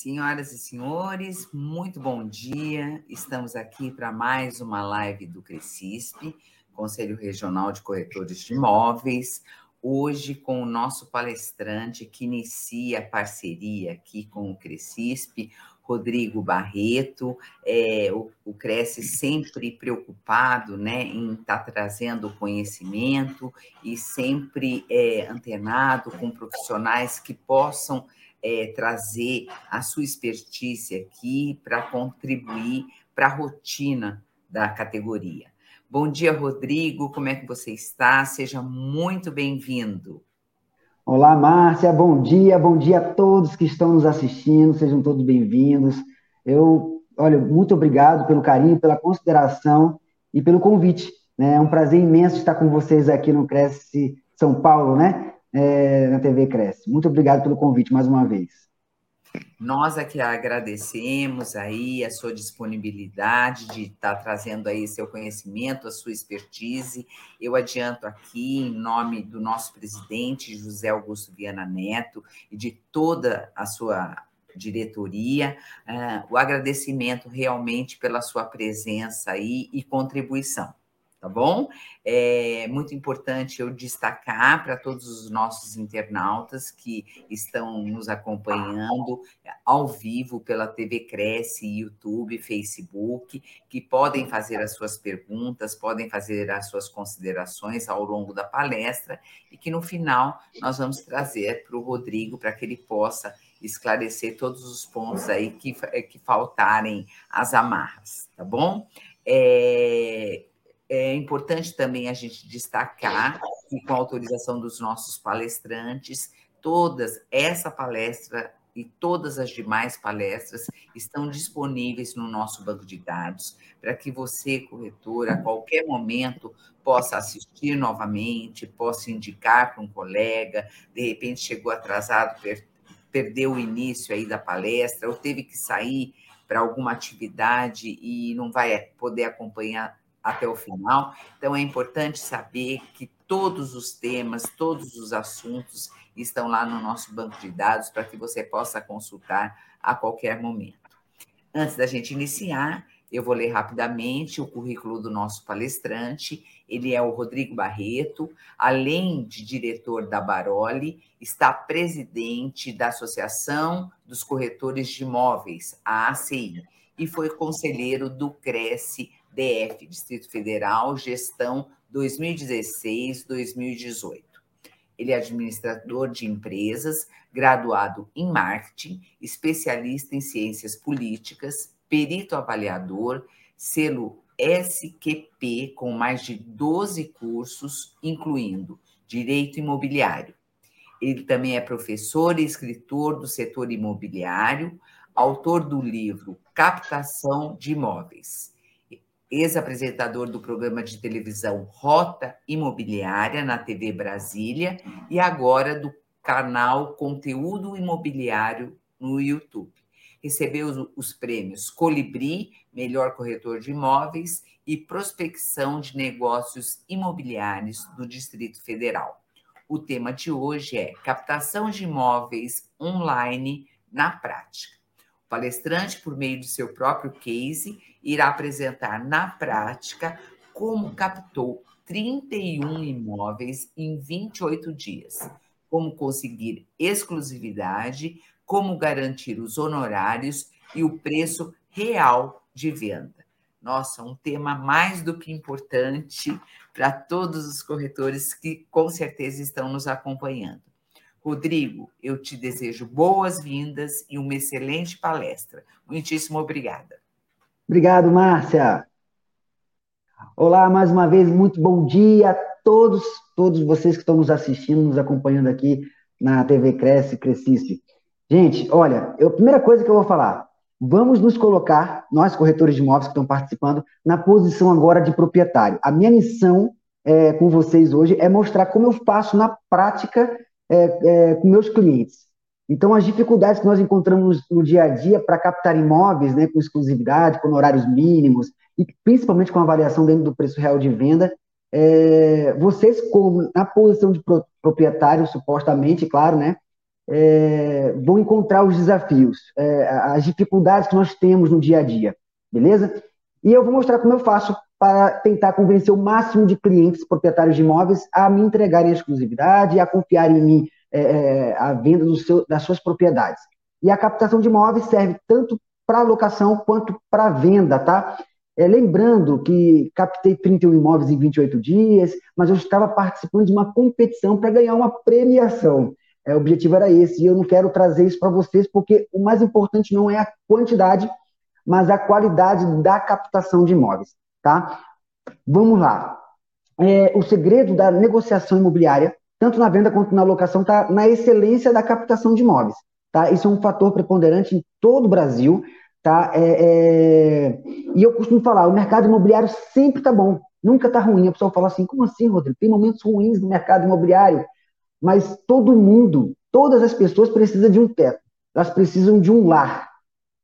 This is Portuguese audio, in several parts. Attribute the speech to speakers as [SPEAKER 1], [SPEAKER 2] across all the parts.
[SPEAKER 1] Senhoras e senhores, muito bom dia. Estamos aqui para mais uma live do Crescisp, Conselho Regional de Corretores de Imóveis. Hoje com o nosso palestrante que inicia a parceria aqui com o Crescisp, Rodrigo Barreto, é, o, o Cresce sempre preocupado né, em estar tá trazendo conhecimento e sempre é, antenado com profissionais que possam é, trazer a sua expertise aqui para contribuir para a rotina da categoria. Bom dia, Rodrigo, como é que você está? Seja muito bem-vindo.
[SPEAKER 2] Olá, Márcia, bom dia, bom dia a todos que estão nos assistindo, sejam todos bem-vindos. Eu, olha, muito obrigado pelo carinho, pela consideração e pelo convite. Né? É um prazer imenso estar com vocês aqui no Cresce São Paulo, né? É, na TV Cresce. Muito obrigado pelo convite mais uma vez.
[SPEAKER 1] Nós aqui agradecemos aí a sua disponibilidade de estar tá trazendo aí seu conhecimento, a sua expertise. Eu adianto aqui, em nome do nosso presidente, José Augusto Viana Neto, e de toda a sua diretoria, uh, o agradecimento realmente pela sua presença aí e contribuição tá bom? É muito importante eu destacar para todos os nossos internautas que estão nos acompanhando ao vivo pela TV Cresce, YouTube, Facebook, que podem fazer as suas perguntas, podem fazer as suas considerações ao longo da palestra e que no final nós vamos trazer para o Rodrigo para que ele possa esclarecer todos os pontos aí que, que faltarem as amarras, tá bom? É, é importante também a gente destacar que, com a autorização dos nossos palestrantes, todas essa palestra e todas as demais palestras estão disponíveis no nosso banco de dados para que você, corretor, a qualquer momento possa assistir novamente, possa indicar para um colega, de repente chegou atrasado, per perdeu o início aí da palestra ou teve que sair para alguma atividade e não vai poder acompanhar até o final. Então, é importante saber que todos os temas, todos os assuntos estão lá no nosso banco de dados para que você possa consultar a qualquer momento. Antes da gente iniciar, eu vou ler rapidamente o currículo do nosso palestrante. Ele é o Rodrigo Barreto, além de diretor da Baroli, está presidente da Associação dos Corretores de Imóveis, a ACI, e foi conselheiro do Cresce DF, Distrito Federal, gestão 2016-2018. Ele é administrador de empresas, graduado em marketing, especialista em ciências políticas, perito avaliador, selo SQP com mais de 12 cursos, incluindo direito imobiliário. Ele também é professor e escritor do setor imobiliário, autor do livro Captação de Imóveis ex-apresentador do programa de televisão Rota Imobiliária na TV Brasília e agora do canal Conteúdo Imobiliário no YouTube. Recebeu os prêmios Colibri, melhor corretor de imóveis, e Prospecção de Negócios Imobiliários do Distrito Federal. O tema de hoje é Captação de Imóveis Online na Prática. O palestrante, por meio de seu próprio case, irá apresentar na prática como captou 31 imóveis em 28 dias, como conseguir exclusividade, como garantir os honorários e o preço real de venda. Nossa, um tema mais do que importante para todos os corretores que com certeza estão nos acompanhando. Rodrigo, eu te desejo boas-vindas e uma excelente palestra. Muitíssimo obrigada.
[SPEAKER 2] Obrigado, Márcia. Olá, mais uma vez, muito bom dia a todos, todos vocês que estão nos assistindo, nos acompanhando aqui na TV Cresce, Crescice. Gente, olha, eu, a primeira coisa que eu vou falar, vamos nos colocar, nós corretores de imóveis que estão participando, na posição agora de proprietário. A minha missão é, com vocês hoje é mostrar como eu faço na prática é, é, com meus clientes. Então, as dificuldades que nós encontramos no dia a dia para captar imóveis, né, com exclusividade, com horários mínimos, e principalmente com avaliação dentro do preço real de venda, é, vocês, como na posição de proprietário, supostamente, claro, né, é, vão encontrar os desafios, é, as dificuldades que nós temos no dia a dia, beleza? E eu vou mostrar como eu faço para tentar convencer o máximo de clientes proprietários de imóveis a me entregarem a exclusividade a confiar em mim é, é, a venda seu, das suas propriedades. E a captação de imóveis serve tanto para locação quanto para venda, tá? É, lembrando que captei 31 imóveis em 28 dias, mas eu estava participando de uma competição para ganhar uma premiação. É, o objetivo era esse, e eu não quero trazer isso para vocês, porque o mais importante não é a quantidade, mas a qualidade da captação de imóveis tá? Vamos lá. É, o segredo da negociação imobiliária, tanto na venda quanto na locação, está na excelência da captação de imóveis. Tá? Isso é um fator preponderante em todo o Brasil. Tá? É, é... E eu costumo falar, o mercado imobiliário sempre está bom, nunca está ruim. A pessoa fala assim, como assim, Rodrigo? Tem momentos ruins no mercado imobiliário, mas todo mundo, todas as pessoas precisam de um teto, elas precisam de um lar,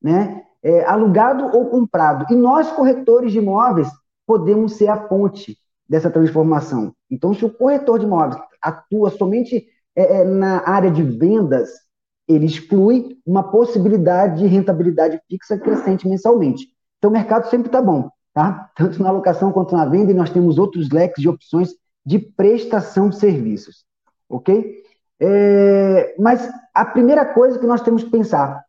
[SPEAKER 2] né? é, alugado ou comprado. E nós, corretores de imóveis, podemos ser a ponte dessa transformação. Então, se o corretor de imóveis atua somente é, é, na área de vendas, ele exclui uma possibilidade de rentabilidade fixa crescente mensalmente. Então, o mercado sempre está bom, tá? Tanto na locação quanto na venda, e nós temos outros leques de opções de prestação de serviços, ok? É, mas a primeira coisa que nós temos que pensar,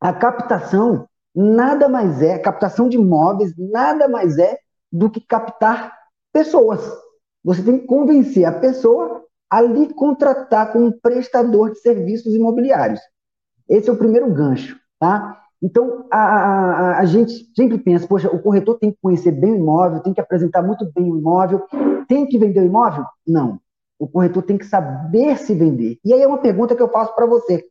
[SPEAKER 2] a captação nada mais é, captação de imóveis, nada mais é do que captar pessoas. Você tem que convencer a pessoa a lhe contratar como um prestador de serviços imobiliários. Esse é o primeiro gancho, tá? Então, a, a, a, gente sempre pensa, poxa, o corretor tem que conhecer bem o imóvel, tem que apresentar muito bem o imóvel, tem que vender o imóvel? Não. O corretor tem que saber se vender. E aí é uma pergunta que eu faço para você.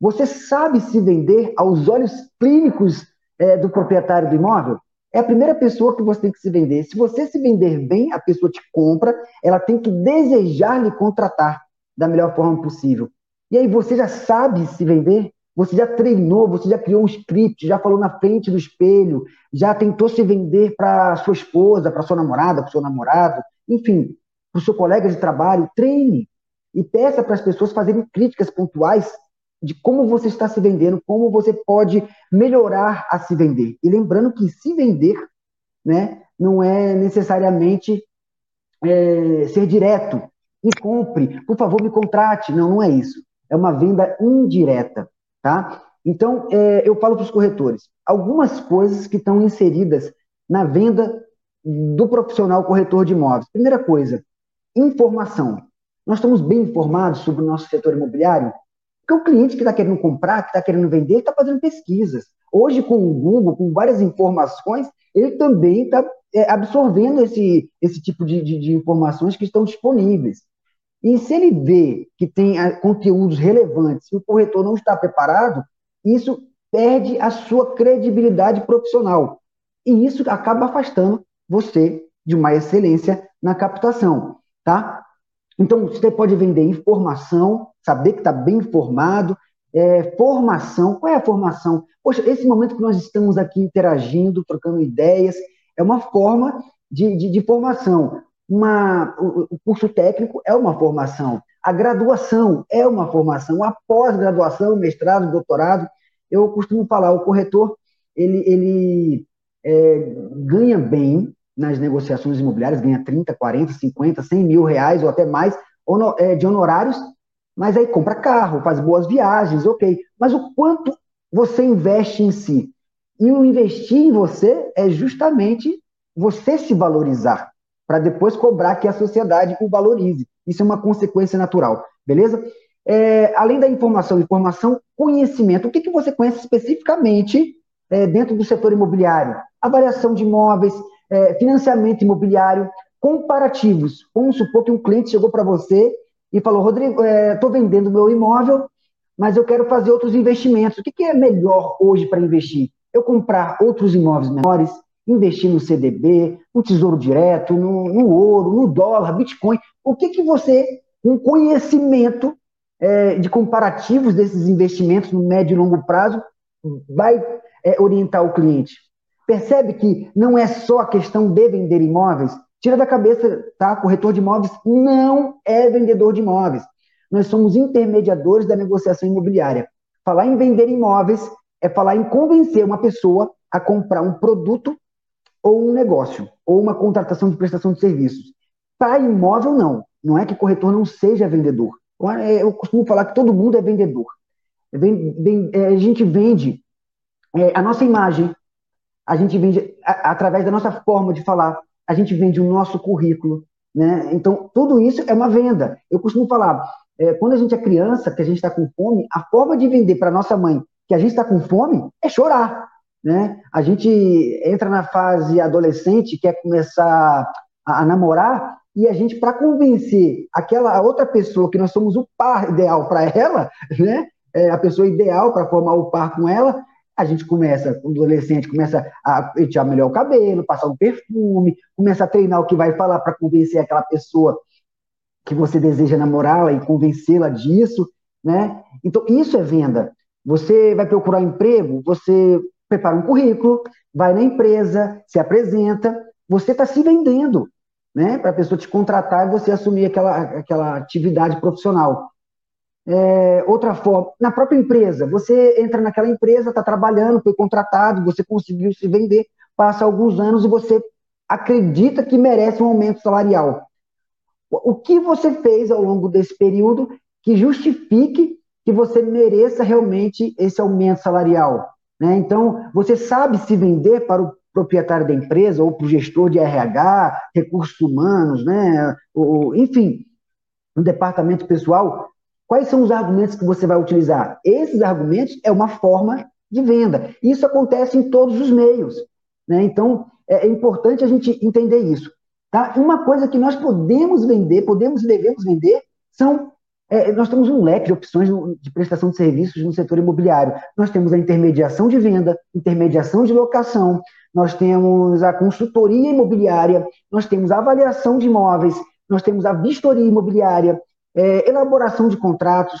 [SPEAKER 2] Você sabe se vender aos olhos clínicos é, do proprietário do imóvel? É a primeira pessoa que você tem que se vender. Se você se vender bem, a pessoa te compra, ela tem que desejar lhe contratar da melhor forma possível. E aí você já sabe se vender? Você já treinou, você já criou um script, já falou na frente do espelho, já tentou se vender para sua esposa, para sua namorada, para seu namorado, enfim, para o seu colega de trabalho. Treine e peça para as pessoas fazerem críticas pontuais de como você está se vendendo, como você pode melhorar a se vender. E lembrando que se vender né, não é necessariamente é, ser direto. Me compre, por favor, me contrate. Não, não é isso. É uma venda indireta. Tá? Então, é, eu falo para os corretores, algumas coisas que estão inseridas na venda do profissional corretor de imóveis. Primeira coisa, informação. Nós estamos bem informados sobre o nosso setor imobiliário? Porque o cliente que está querendo comprar, que está querendo vender, está fazendo pesquisas. Hoje, com o Google, com várias informações, ele também está é, absorvendo esse, esse tipo de, de, de, informações que estão disponíveis. E se ele vê que tem ah, conteúdos relevantes e o corretor não está preparado, isso perde a sua credibilidade profissional. E isso acaba afastando você de uma excelência na captação, tá? Então, você pode vender informação, saber que está bem informado, é, formação. Qual é a formação? Poxa, esse momento que nós estamos aqui interagindo, trocando ideias, é uma forma de, de, de formação. Uma, o, curso técnico é uma formação. A graduação é uma formação. A pós-graduação, mestrado, doutorado, eu costumo falar, o corretor, ele, ele é, ganha bem nas negociações imobiliárias, ganha 30, 40, 50, 100 mil reais ou até mais é, de honorários, mas aí compra carro, faz boas viagens, ok. Mas o quanto você investe em si? E o investir em você é justamente você se valorizar, para depois cobrar que a sociedade o valorize. Isso é uma consequência natural, beleza? É, além da informação, informação, conhecimento. O que, que você conhece especificamente é, dentro do setor imobiliário? Avaliação de imóveis, é, financiamento imobiliário, comparativos. Vamos supor que um cliente chegou para você e falou: Rodrigo, estou é, vendendo meu imóvel, mas eu quero fazer outros investimentos. O que, que é melhor hoje para investir? Eu comprar outros imóveis menores, investir no CDB, no Tesouro Direto, no, no ouro, no dólar, Bitcoin. O que, que você, com conhecimento é, de comparativos desses investimentos no médio e longo prazo, vai é, orientar o cliente? Percebe que não é só a questão de vender imóveis? Tira da cabeça, tá? Corretor de imóveis não é vendedor de imóveis. Nós somos intermediadores da negociação imobiliária. Falar em vender imóveis é falar em convencer uma pessoa a comprar um produto ou um negócio, ou uma contratação de prestação de serviços. Para imóvel, não. Não é que corretor não seja vendedor. É, eu costumo falar que todo mundo é vendedor. É, a gente vende a nossa imagem, a gente vende através da nossa forma de falar, a gente vende o nosso currículo, né? Então, tudo isso é uma venda. Eu costumo falar, é, quando a gente é criança, que a gente está com fome, a forma de vender para nossa mãe que a gente está com fome é chorar, né? A gente entra na fase adolescente, quer começar a, a namorar, e a gente, para convencer aquela outra pessoa que nós somos o par ideal para ela, né? É, a pessoa ideal para formar o par com ela, a gente começa, o adolescente começa a pentear melhor o cabelo, passar um perfume, começa a treinar o que vai falar para convencer aquela pessoa que você deseja namorá-la e convencê-la disso, né? Então, isso é venda. Você vai procurar emprego, você prepara um currículo, vai na empresa, se apresenta, você está se vendendo, né? Para a pessoa te contratar e você assumir aquela, aquela atividade profissional. É, outra forma, na própria empresa, você entra naquela empresa, está trabalhando, foi contratado, você conseguiu se vender, passa alguns anos e você acredita que merece um aumento salarial. O que você fez ao longo desse período que justifique que você mereça realmente esse aumento salarial? Né? Então, você sabe se vender para o proprietário da empresa ou para o gestor de RH, recursos humanos, né? ou, enfim, no departamento pessoal, Quais são os argumentos que você vai utilizar? Esses argumentos é uma forma de venda. Isso acontece em todos os meios. Né? Então, é, é importante a gente entender isso. Tá? Uma coisa que nós podemos vender, podemos e devemos vender, são. É, nós temos um leque de opções de prestação de serviços no setor imobiliário. Nós temos a intermediação de venda, intermediação de locação, nós temos a consultoria imobiliária, nós temos a avaliação de imóveis, nós temos a vistoria imobiliária, é, elaboração de contratos.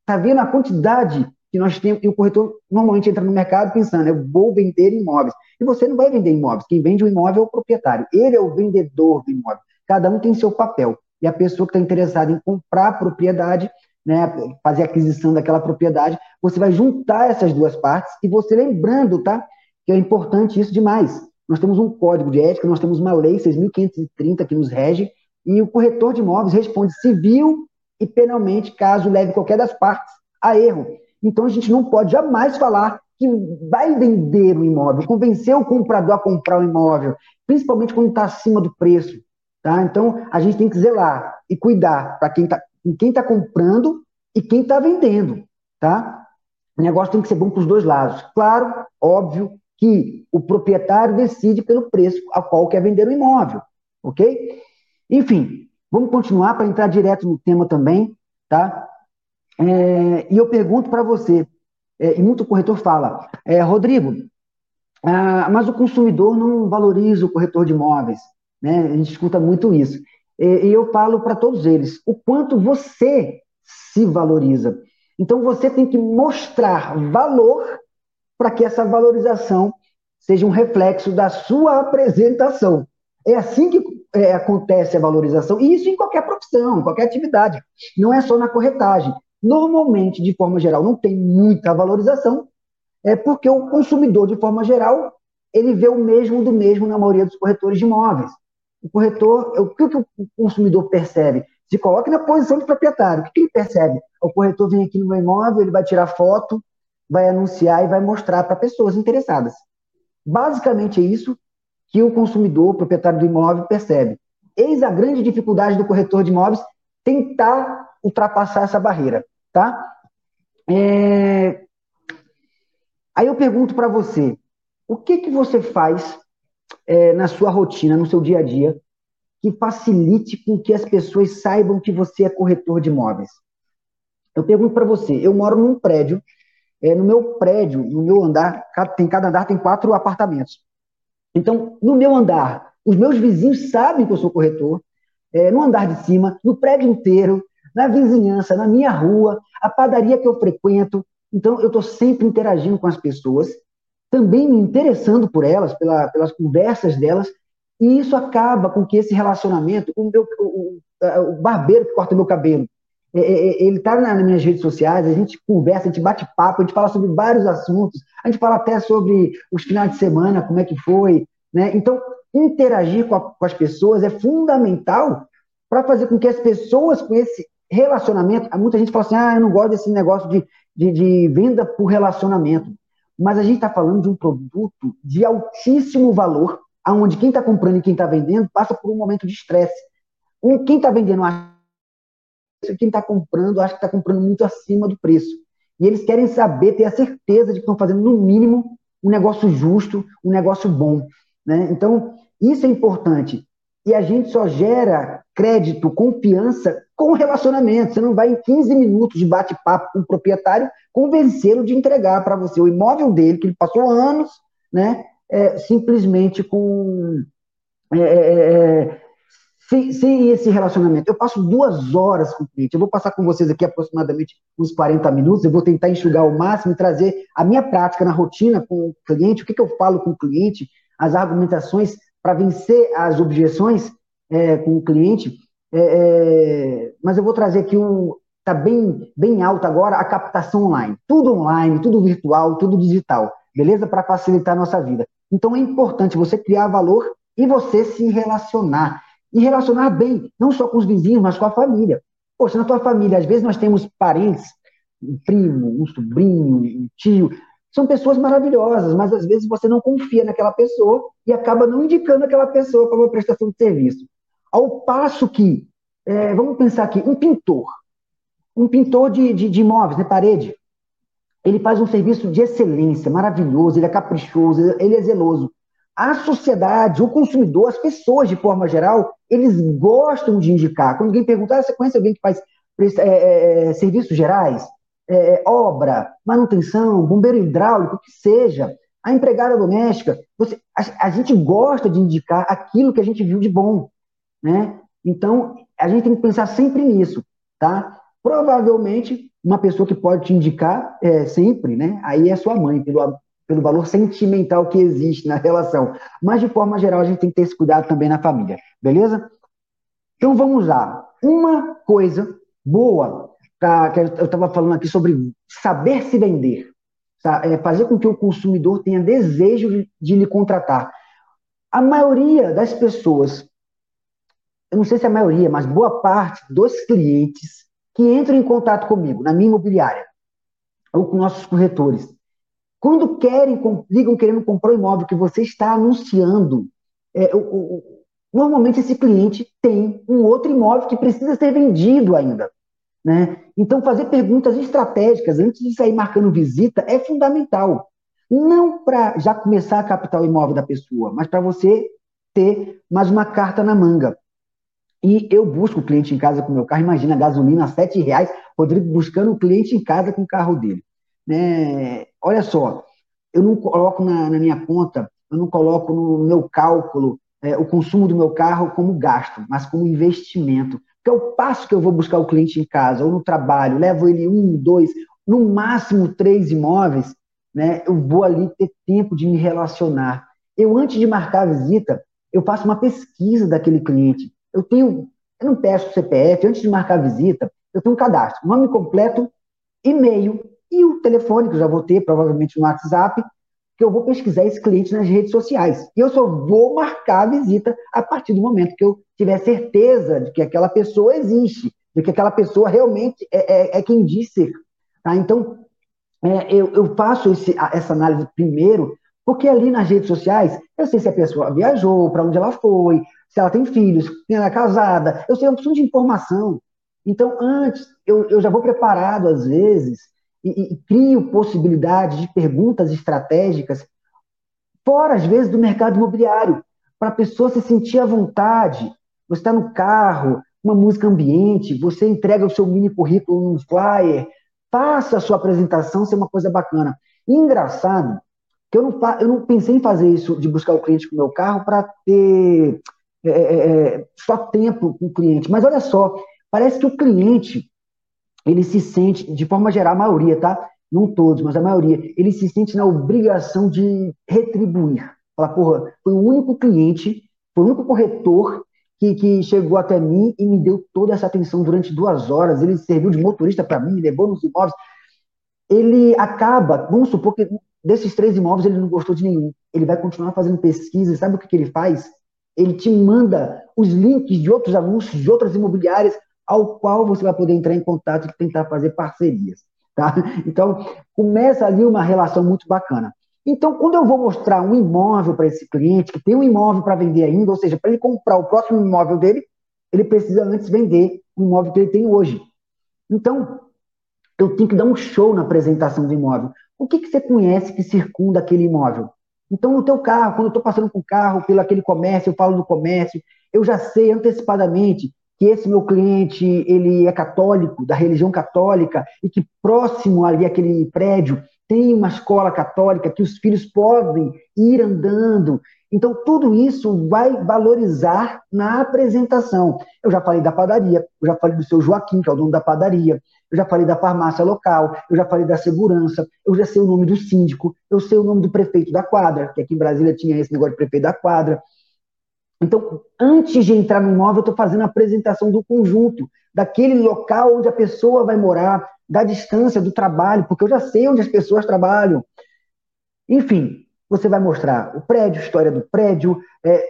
[SPEAKER 2] Está vendo a quantidade que nós temos? E o corretor normalmente entra no mercado pensando, eu vou vender imóveis. E você não vai vender imóveis. Quem vende o imóvel é o proprietário. Ele é o vendedor do imóvel. Cada um tem seu papel. E a pessoa que está interessada em comprar a propriedade, né, fazer a aquisição daquela propriedade, você vai juntar essas duas partes e você lembrando, tá? Que é importante isso demais. Nós temos um código de ética, nós temos uma lei 6.530 que nos rege, e o corretor de imóveis responde civil e penalmente caso leve qualquer das partes a erro. Então a gente não pode jamais falar que vai vender o imóvel, convencer o comprador a comprar o imóvel, principalmente quando está acima do preço. Tá? Então a gente tem que zelar e cuidar para quem está tá comprando e quem está vendendo. Tá? O negócio tem que ser bom para os dois lados. Claro, óbvio que o proprietário decide pelo preço a qual quer vender o imóvel. Ok? Enfim, vamos continuar para entrar direto no tema também, tá? É, e eu pergunto para você, é, e muito corretor fala, é, Rodrigo, ah, mas o consumidor não valoriza o corretor de imóveis, né? A gente escuta muito isso. E, e eu falo para todos eles, o quanto você se valoriza. Então você tem que mostrar valor para que essa valorização seja um reflexo da sua apresentação. É assim que é, acontece a valorização, e isso em qualquer profissão, em qualquer atividade, não é só na corretagem. Normalmente, de forma geral, não tem muita valorização, é porque o consumidor, de forma geral, ele vê o mesmo do mesmo na maioria dos corretores de imóveis. O corretor, o que, o consumidor percebe? Se coloque na posição de proprietário. O que ele percebe? O corretor vem aqui no meu imóvel, ele vai tirar foto, vai anunciar e vai mostrar para pessoas interessadas. Basicamente é isso que o consumidor, proprietário do imóvel, percebe. Eis a grande dificuldade do corretor de imóveis tentar ultrapassar essa barreira, tá? É... Aí eu pergunto para você, o que que você faz é, na sua rotina, no seu dia a dia, que facilite com que as pessoas saibam que você é corretor de imóveis? Eu pergunto para você, eu moro num prédio, é, no meu prédio, no meu andar, tem cada andar tem quatro apartamentos. Então, no meu andar, os meus vizinhos sabem que eu sou corretor, é, no andar de cima, no prédio inteiro, na vizinhança, na minha rua, a padaria que eu frequento. Então, eu estou sempre interagindo com as pessoas, também me interessando por elas, pela, pelas conversas delas, e isso acaba com que esse relacionamento, o, meu, o, o barbeiro que corta meu cabelo, ele está nas minhas redes sociais, a gente conversa, a gente bate papo, a gente fala sobre vários assuntos, a gente fala até sobre os finais de semana, como é que foi, né? Então, interagir com, a, com as pessoas é fundamental para fazer com que as pessoas com esse relacionamento, muita gente fala assim, ah, eu não gosto desse negócio de, de, de venda por relacionamento, mas a gente está falando de um produto de altíssimo valor, aonde quem está comprando e quem está vendendo passa por um momento de estresse. Quem está vendendo acha quem está comprando acha que está comprando muito acima do preço. E eles querem saber, ter a certeza de que estão fazendo, no mínimo, um negócio justo, um negócio bom. Né? Então, isso é importante. E a gente só gera crédito, confiança com relacionamento. Você não vai em 15 minutos de bate-papo com o proprietário convencê-lo de entregar para você o imóvel dele, que ele passou anos, né? É, simplesmente com. É, é, é sem, sem, esse relacionamento. Eu passo duas horas com o cliente. Eu vou passar com vocês aqui aproximadamente uns 40 minutos. Eu vou tentar enxugar o máximo e trazer a minha prática na rotina com o cliente, o que, que eu falo com o cliente, as argumentações para vencer as objeções é, com o cliente. É, é, mas eu vou trazer aqui um. Está bem, bem alto agora a captação online. Tudo online, tudo virtual, tudo digital. Beleza? Para facilitar a nossa vida. Então é importante você criar valor e você se relacionar. E relacionar bem, não só com os vizinhos, mas com a família. Poxa, na tua família, às vezes nós temos parentes, um primo, um sobrinho, um tio, são pessoas maravilhosas, mas às vezes você não confia naquela pessoa e acaba não indicando aquela pessoa para uma prestação de serviço. Ao passo que, é, vamos pensar aqui, um pintor, um pintor de, de, de imóveis, de parede, ele faz um serviço de excelência, maravilhoso, ele é caprichoso, ele é zeloso. A sociedade, o consumidor, as pessoas de forma geral, eles gostam de indicar. Quando alguém pergunta, ah, você conhece alguém que faz é, é, serviços gerais? é, obra, manutenção, bombeiro hidráulico, o que seja, a empregada doméstica, você, a, a, gente gosta de indicar aquilo que a gente viu de bom, né? Então, a gente tem que pensar sempre nisso, tá? Provavelmente, uma pessoa que pode te indicar é, sempre, né? Aí é sua mãe, pelo, pelo valor sentimental que existe na relação. Mas, de forma geral, a gente tem que ter esse cuidado também na família, beleza? Então, vamos lá. Uma coisa boa pra, que eu estava falando aqui sobre saber se vender, é, fazer com que o consumidor tenha desejo de, de lhe contratar. A maioria das pessoas, eu não sei se é a maioria, mas boa parte dos clientes que entram em contato comigo, na minha imobiliária, ou com nossos corretores, quando querem, ligam querendo comprar o imóvel que você está anunciando, é, o, o, normalmente esse cliente tem um outro imóvel que precisa ser vendido ainda. Né? Então, fazer perguntas estratégicas antes de sair marcando visita é fundamental. Não para já começar a captar o imóvel da pessoa, mas para você ter mais uma carta na manga. E eu busco o cliente em casa com meu carro. Imagina, gasolina a R$ reais, Rodrigo buscando o cliente em casa com o carro dele. Né? Olha só, eu não coloco na, na minha conta, eu não coloco no meu cálculo é, o consumo do meu carro como gasto, mas como investimento. Porque é o passo que eu vou buscar o cliente em casa ou no trabalho, levo ele um, dois, no máximo três imóveis, né? Eu vou ali ter tempo de me relacionar. Eu, antes de marcar a visita, eu faço uma pesquisa daquele cliente. Eu tenho, eu não peço CPF, antes de marcar a visita, eu tenho um cadastro, nome completo, e-mail e o telefone, que eu já vou ter, provavelmente no WhatsApp, que eu vou pesquisar esse cliente nas redes sociais. E eu só vou marcar a visita a partir do momento que eu tiver certeza de que aquela pessoa existe, de que aquela pessoa realmente é, é, é quem diz ser. Tá? Então, é, eu, eu, faço esse, essa análise primeiro, porque ali nas redes sociais, eu sei se a pessoa viajou, para onde ela foi, se ela tem filhos, se ela é casada, eu sei uma opção de informação. Então, antes, eu, eu já vou preparado, às vezes, e, e crio possibilidades de perguntas estratégicas fora, às vezes, do mercado imobiliário, para a pessoa se sentir à vontade. Você está no carro, uma música ambiente, você entrega o seu mini currículo num flyer, faça a sua apresentação ser uma coisa bacana. Engraçado que eu não, eu não pensei em fazer isso, de buscar o cliente com o meu carro para ter é, é, é, só tempo com o cliente. Mas olha só, parece que o cliente, ele se sente, de forma geral, a maioria, tá? Não todos, mas a maioria, ele se sente na obrigação de retribuir. Fala, porra, foi o único cliente, foi o único corretor que, que chegou até mim e me deu toda essa atenção durante duas horas. Ele serviu de motorista para mim, levou nos imóveis. Ele acaba, vamos supor que desses três imóveis ele não gostou de nenhum. Ele vai continuar fazendo pesquisa. Sabe o que, que ele faz? Ele te manda os links de outros anúncios, de outras imobiliárias, ao qual você vai poder entrar em contato e tentar fazer parcerias. Tá? Então, começa ali uma relação muito bacana. Então, quando eu vou mostrar um imóvel para esse cliente, que tem um imóvel para vender ainda, ou seja, para ele comprar o próximo imóvel dele, ele precisa antes vender o imóvel que ele tem hoje. Então, eu tenho que dar um show na apresentação do imóvel. O que, que você conhece que circunda aquele imóvel? Então, no teu carro, quando eu estou passando com o carro pelo aquele comércio, eu falo do comércio, eu já sei antecipadamente que esse meu cliente ele é católico, da religião católica, e que próximo ali aquele prédio tem uma escola católica que os filhos podem ir andando. Então, tudo isso vai valorizar na apresentação. Eu já falei da padaria, eu já falei do seu Joaquim, que é o dono da padaria, eu já falei da farmácia local, eu já falei da segurança, eu já sei o nome do síndico, eu sei o nome do prefeito da quadra, que aqui em Brasília tinha esse negócio de prefeito da quadra. Então, antes de entrar no imóvel, eu estou fazendo a apresentação do conjunto, daquele local onde a pessoa vai morar, da distância do trabalho, porque eu já sei onde as pessoas trabalham. Enfim, você vai mostrar o prédio, história do prédio, é,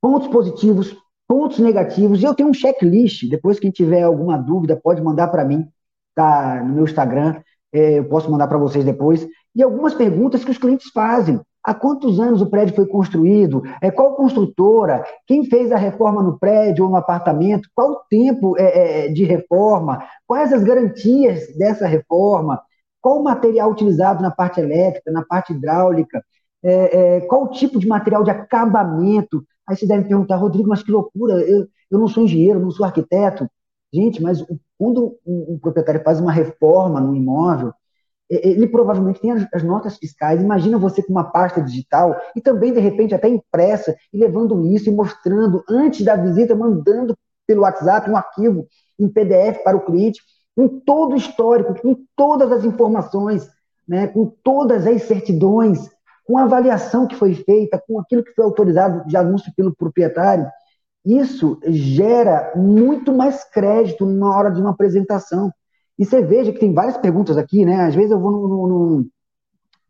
[SPEAKER 2] pontos positivos, pontos negativos, e eu tenho um checklist, depois quem tiver alguma dúvida pode mandar para mim, tá no meu Instagram, é, eu posso mandar para vocês depois, e algumas perguntas que os clientes fazem. Há quantos anos o prédio foi construído? É, qual construtora? Quem fez a reforma no prédio ou no apartamento? Qual o tempo é, é, de reforma? Quais as garantias dessa reforma? Qual o material utilizado na parte elétrica, na parte hidráulica? É, é qual o tipo de material de acabamento? Aí você deve perguntar, Rodrigo, mas que loucura, eu, eu não sou engenheiro, não sou arquiteto. Gente, mas quando o proprietário faz uma reforma no imóvel, ele provavelmente tem as, notas fiscais. Imagina você com uma pasta digital e também, de repente, até impressa, e levando isso e mostrando antes da visita, mandando pelo WhatsApp um arquivo em PDF para o cliente, com todo o histórico, com todas as informações, né, com todas as certidões, com a avaliação que foi feita, com aquilo que foi autorizado de anúncio pelo proprietário. Isso gera muito mais crédito na hora de uma apresentação. E você veja que tem várias perguntas aqui, né? Às vezes eu vou no, no,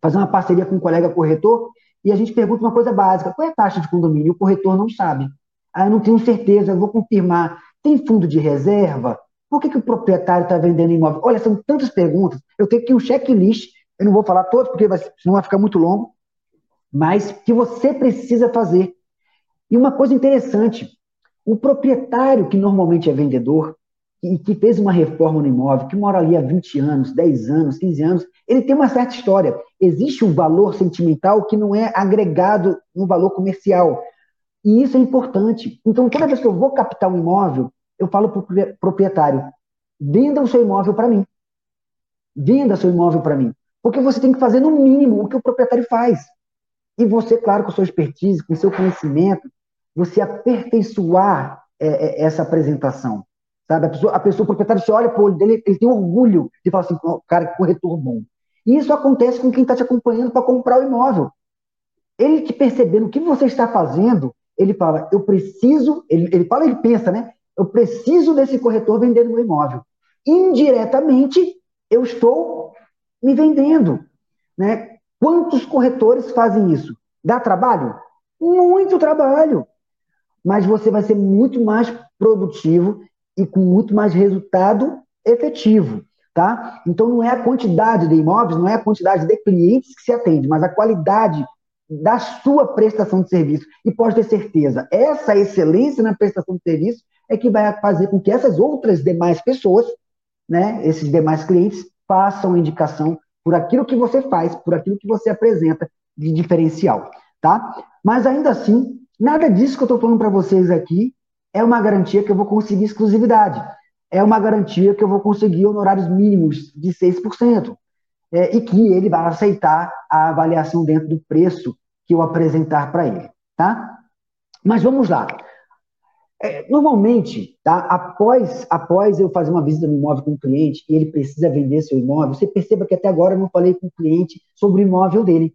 [SPEAKER 2] fazer uma parceria com um colega corretor e a gente pergunta uma coisa básica: qual é a taxa de condomínio? O corretor não sabe. Ah, eu não tenho certeza, eu vou confirmar. Tem fundo de reserva? Por que, que o proprietário está vendendo imóvel? Olha, são tantas perguntas. Eu tenho aqui um checklist, eu não vou falar todos, porque vai, senão vai ficar muito longo, mas que você precisa fazer. E uma coisa interessante: o proprietário, que normalmente é vendedor, e que fez uma reforma no imóvel, que mora ali há 20 anos, 10 anos, 15 anos, ele tem uma certa história. Existe um valor sentimental que não é agregado no valor comercial. E isso é importante. Então, toda vez que eu vou captar um imóvel, eu falo para o proprietário: venda o seu imóvel para mim. Venda seu imóvel para mim. Porque você tem que fazer no mínimo o que o proprietário faz. E você, claro, com sua expertise, com seu conhecimento, você aperfeiçoar é, é, essa apresentação. Sabe? A pessoa, a pessoa o proprietário, você olha para o olho dele, ele tem orgulho de falar assim, cara, que corretor bom. E isso acontece com quem está te acompanhando para comprar o imóvel. Ele te percebendo o que você está fazendo, ele fala, eu preciso, ele, ele fala, ele pensa, né? Eu preciso desse corretor vendendo meu imóvel. Indiretamente, eu estou me vendendo. Né? Quantos corretores fazem isso? Dá trabalho? Muito trabalho. Mas você vai ser muito mais produtivo e com muito mais resultado efetivo. Tá? Então, não é a quantidade de imóveis, não é a quantidade de clientes que se atende, mas a qualidade da sua prestação de serviço. E pode ter certeza, essa excelência na prestação de serviço é que vai fazer com que essas outras demais pessoas, né, esses demais clientes, façam indicação por aquilo que você faz, por aquilo que você apresenta de diferencial. Tá? Mas ainda assim, nada disso que eu estou falando para vocês aqui é uma garantia que eu vou conseguir exclusividade, é uma garantia que eu vou conseguir honorários mínimos de 6%, é, e que ele vai aceitar a avaliação dentro do preço que eu apresentar para ele, tá? Mas vamos lá. É, normalmente, tá, após, após eu fazer uma visita no imóvel com o cliente e ele precisa vender seu imóvel, você perceba que até agora eu não falei com o cliente sobre o imóvel dele.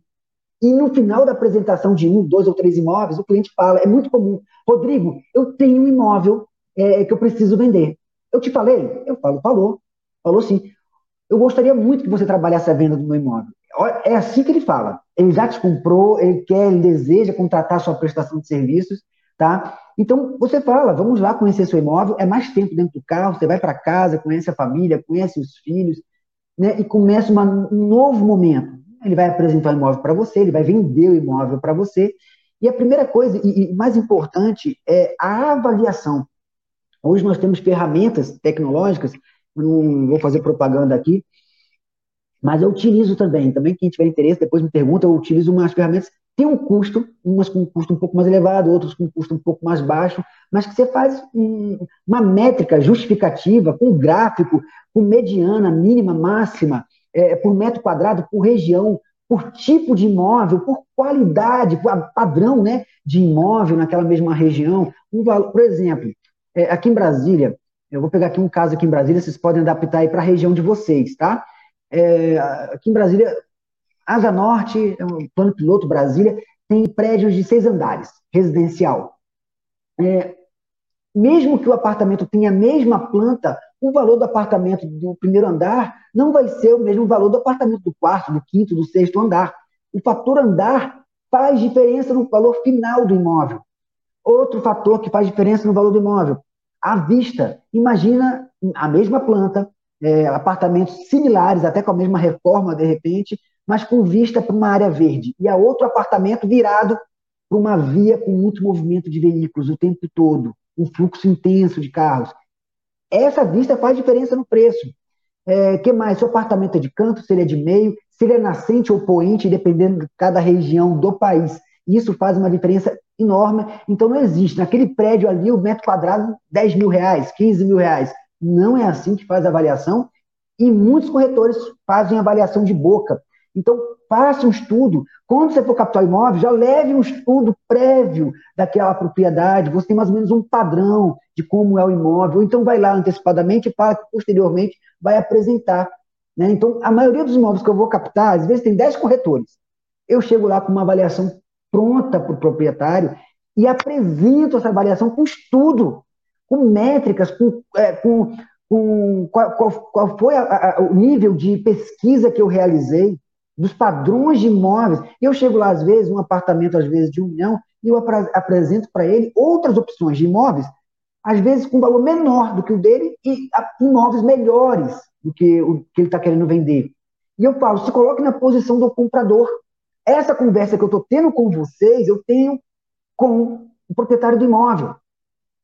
[SPEAKER 2] E no final da apresentação de um, dois ou três imóveis, o cliente fala, é muito comum, Rodrigo, eu tenho um imóvel é, que eu preciso vender. Eu te falei? Eu falo, falou. Falou sim. Eu gostaria muito que você trabalhasse a venda do meu imóvel. É assim que ele fala. Ele já te comprou, ele quer, ele deseja contratar sua prestação de serviços, tá? Então, você fala, vamos lá conhecer seu imóvel, é mais tempo dentro do carro, você vai para casa, conhece a família, conhece os filhos, né? E começa uma, um novo momento. Ele vai apresentar o imóvel para você, ele vai vender o imóvel para você. E a primeira coisa, e, e mais importante, é a avaliação. Hoje nós temos ferramentas tecnológicas, não vou fazer propaganda aqui, mas eu utilizo também. Também quem tiver interesse, depois me pergunta, eu utilizo umas ferramentas tem um custo, umas com um custo um pouco mais elevado, outras com um custo um pouco mais baixo, mas que você faz uma métrica justificativa, com gráfico, com mediana, mínima, máxima, é, por metro quadrado, por região, por tipo de imóvel, por qualidade, por padrão né, de imóvel naquela mesma região. Um valor, por exemplo, é, aqui em Brasília, eu vou pegar aqui um caso aqui em Brasília, vocês podem adaptar aí para a região de vocês, tá? É, aqui em Brasília, Asa Norte, é plano piloto Brasília, tem prédios de seis andares, residencial. É, mesmo que o apartamento tenha a mesma planta, o valor do apartamento do primeiro andar não vai ser o mesmo valor do apartamento do quarto, do quinto, do sexto andar. O fator andar faz diferença no valor final do imóvel. Outro fator que faz diferença no valor do imóvel, a vista. Imagina a mesma planta, é, apartamentos similares, até com a mesma reforma, de repente, mas com vista para uma área verde. E a outro apartamento virado para uma via com muito movimento de veículos o tempo todo, um fluxo intenso de carros. Essa vista faz diferença no preço. É, que mais? Se o apartamento é de canto, se ele é de meio, se ele é nascente ou poente, dependendo de cada região do país. Isso faz uma diferença enorme. Então não existe. Naquele prédio ali, o metro quadrado, 10 mil reais, 15 mil reais. Não é assim que faz a avaliação. E muitos corretores fazem avaliação de boca. Então, faça um estudo. Quando você for captar imóvel, já leve um estudo prévio daquela propriedade. Você tem mais ou menos um padrão de como é o imóvel. Então, vai lá antecipadamente e fala que posteriormente vai apresentar. Né? Então, a maioria dos imóveis que eu vou captar, às vezes tem 10 corretores. Eu chego lá com uma avaliação pronta para o proprietário e apresento essa avaliação com estudo, com métricas, com, é, com, com qual, qual, qual, foi a, a, o nível de pesquisa que eu realizei, dos padrões de imóveis. Eu chego lá, às vezes, um apartamento, às vezes, de um milhão, e eu apresento para ele outras opções de imóveis, às vezes com valor menor do que o dele e imóveis melhores do que o que ele está querendo vender. E eu falo, se coloque na posição do comprador. Essa conversa que eu estou tendo com vocês, eu tenho com o proprietário do imóvel.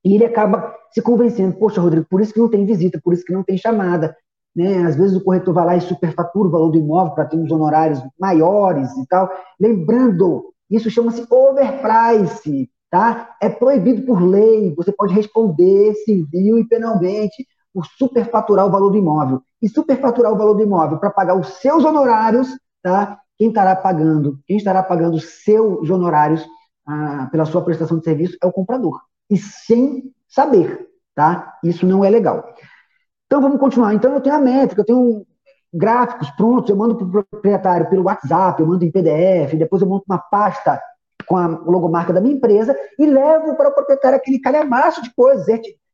[SPEAKER 2] E ele acaba se convencendo, poxa, Rodrigo, por isso que não tem visita, por isso que não tem chamada, né? Às vezes o corretor vai lá e superfatura o valor do imóvel para ter uns honorários maiores e tal. Lembrando, isso chama-se overprice, tá? É proibido por lei, você pode responder civil e penalmente por superfaturar o valor do imóvel. E superfaturar o valor do imóvel para pagar os seus honorários, tá? Quem estará pagando, quem estará pagando seus honorários ah, pela sua prestação de serviço é o comprador. E sem saber, tá? Isso não é legal. Então vamos continuar. Então eu tenho a métrica, eu tenho gráficos prontos, eu mando para o proprietário pelo WhatsApp, eu mando em PDF, depois eu monto uma pasta com a logomarca da minha empresa e levo para o proprietário aquele calhamaço de coisas.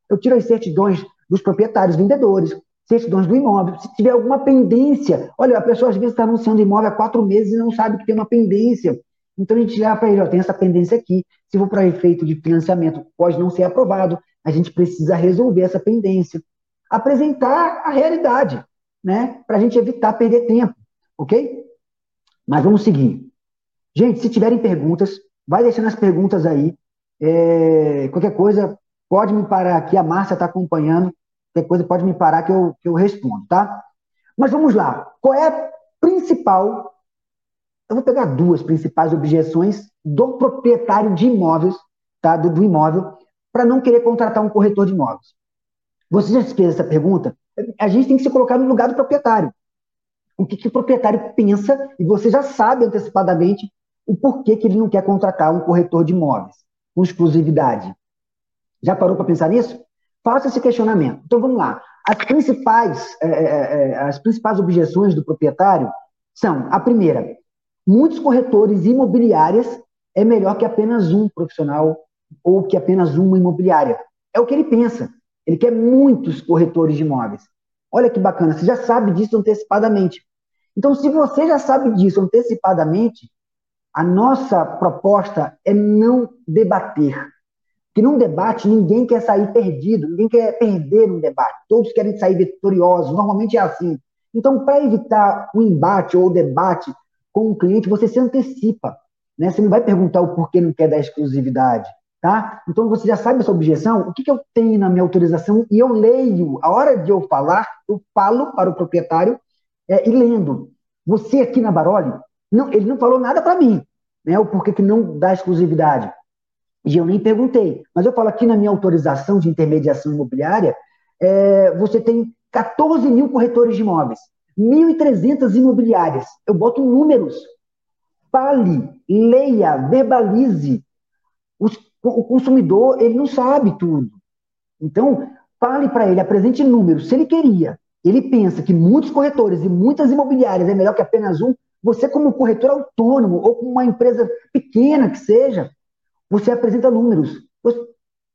[SPEAKER 2] Eu tiro as certidões dos proprietários, vendedores, certidões do imóvel. Se tiver alguma pendência, olha, a pessoa às vezes está anunciando imóvel há quatro meses e não sabe que tem uma pendência. Então a gente leva para ele, ó, tem essa pendência aqui. Se for para efeito de financiamento, pode não ser aprovado. A gente precisa resolver essa pendência apresentar a realidade, né? Para a gente evitar perder tempo, ok? Mas vamos seguir. Gente, se tiverem perguntas, vai deixando as perguntas aí. É, qualquer coisa, pode me parar aqui, a Márcia está acompanhando. Qualquer coisa, pode me parar que eu, que eu respondo, tá? Mas vamos lá. Qual é a principal? Eu vou pegar duas principais objeções do proprietário de imóveis, tá? Do, do imóvel, para não querer contratar um corretor de imóveis? Você já fez essa pergunta? A gente tem que se colocar no lugar do proprietário. O que, que o proprietário pensa, e você já sabe antecipadamente o porquê que ele não quer contratar um corretor de imóveis com exclusividade. Já parou para pensar nisso? Faça esse questionamento. Então vamos lá. As principais, é, é, é, as principais objeções do proprietário são: a primeira, muitos corretores imobiliários é melhor que apenas um profissional ou que apenas uma imobiliária. É o que ele pensa. Ele quer muitos corretores de imóveis. Olha que bacana, você já sabe disso antecipadamente. Então, se você já sabe disso antecipadamente, a nossa proposta é não debater. Que num debate ninguém quer sair perdido, ninguém quer perder um debate. Todos querem sair vitoriosos. Normalmente é assim. Então, para evitar o embate ou o debate com o cliente, você se antecipa. Né? Você não vai perguntar o porquê não quer dar exclusividade. Tá? Então você já sabe essa objeção, o que, que eu tenho na minha autorização e eu leio. A hora de eu falar, eu falo para o proprietário é, e lendo. Você aqui na Baroli, não, ele não falou nada para mim, né? O porquê que não dá exclusividade. E eu nem perguntei. Mas eu falo aqui na minha autorização de intermediação imobiliária, é, você tem 14 mil corretores de imóveis, 1.300 imobiliárias. Eu boto números. Fale, leia, verbalize. Os o consumidor, ele não sabe tudo. Então, fale para ele, apresente números. Se ele queria, ele pensa que muitos corretores e muitas imobiliárias é melhor que apenas um, você como corretor autônomo ou como uma empresa pequena que seja, você apresenta números. Você,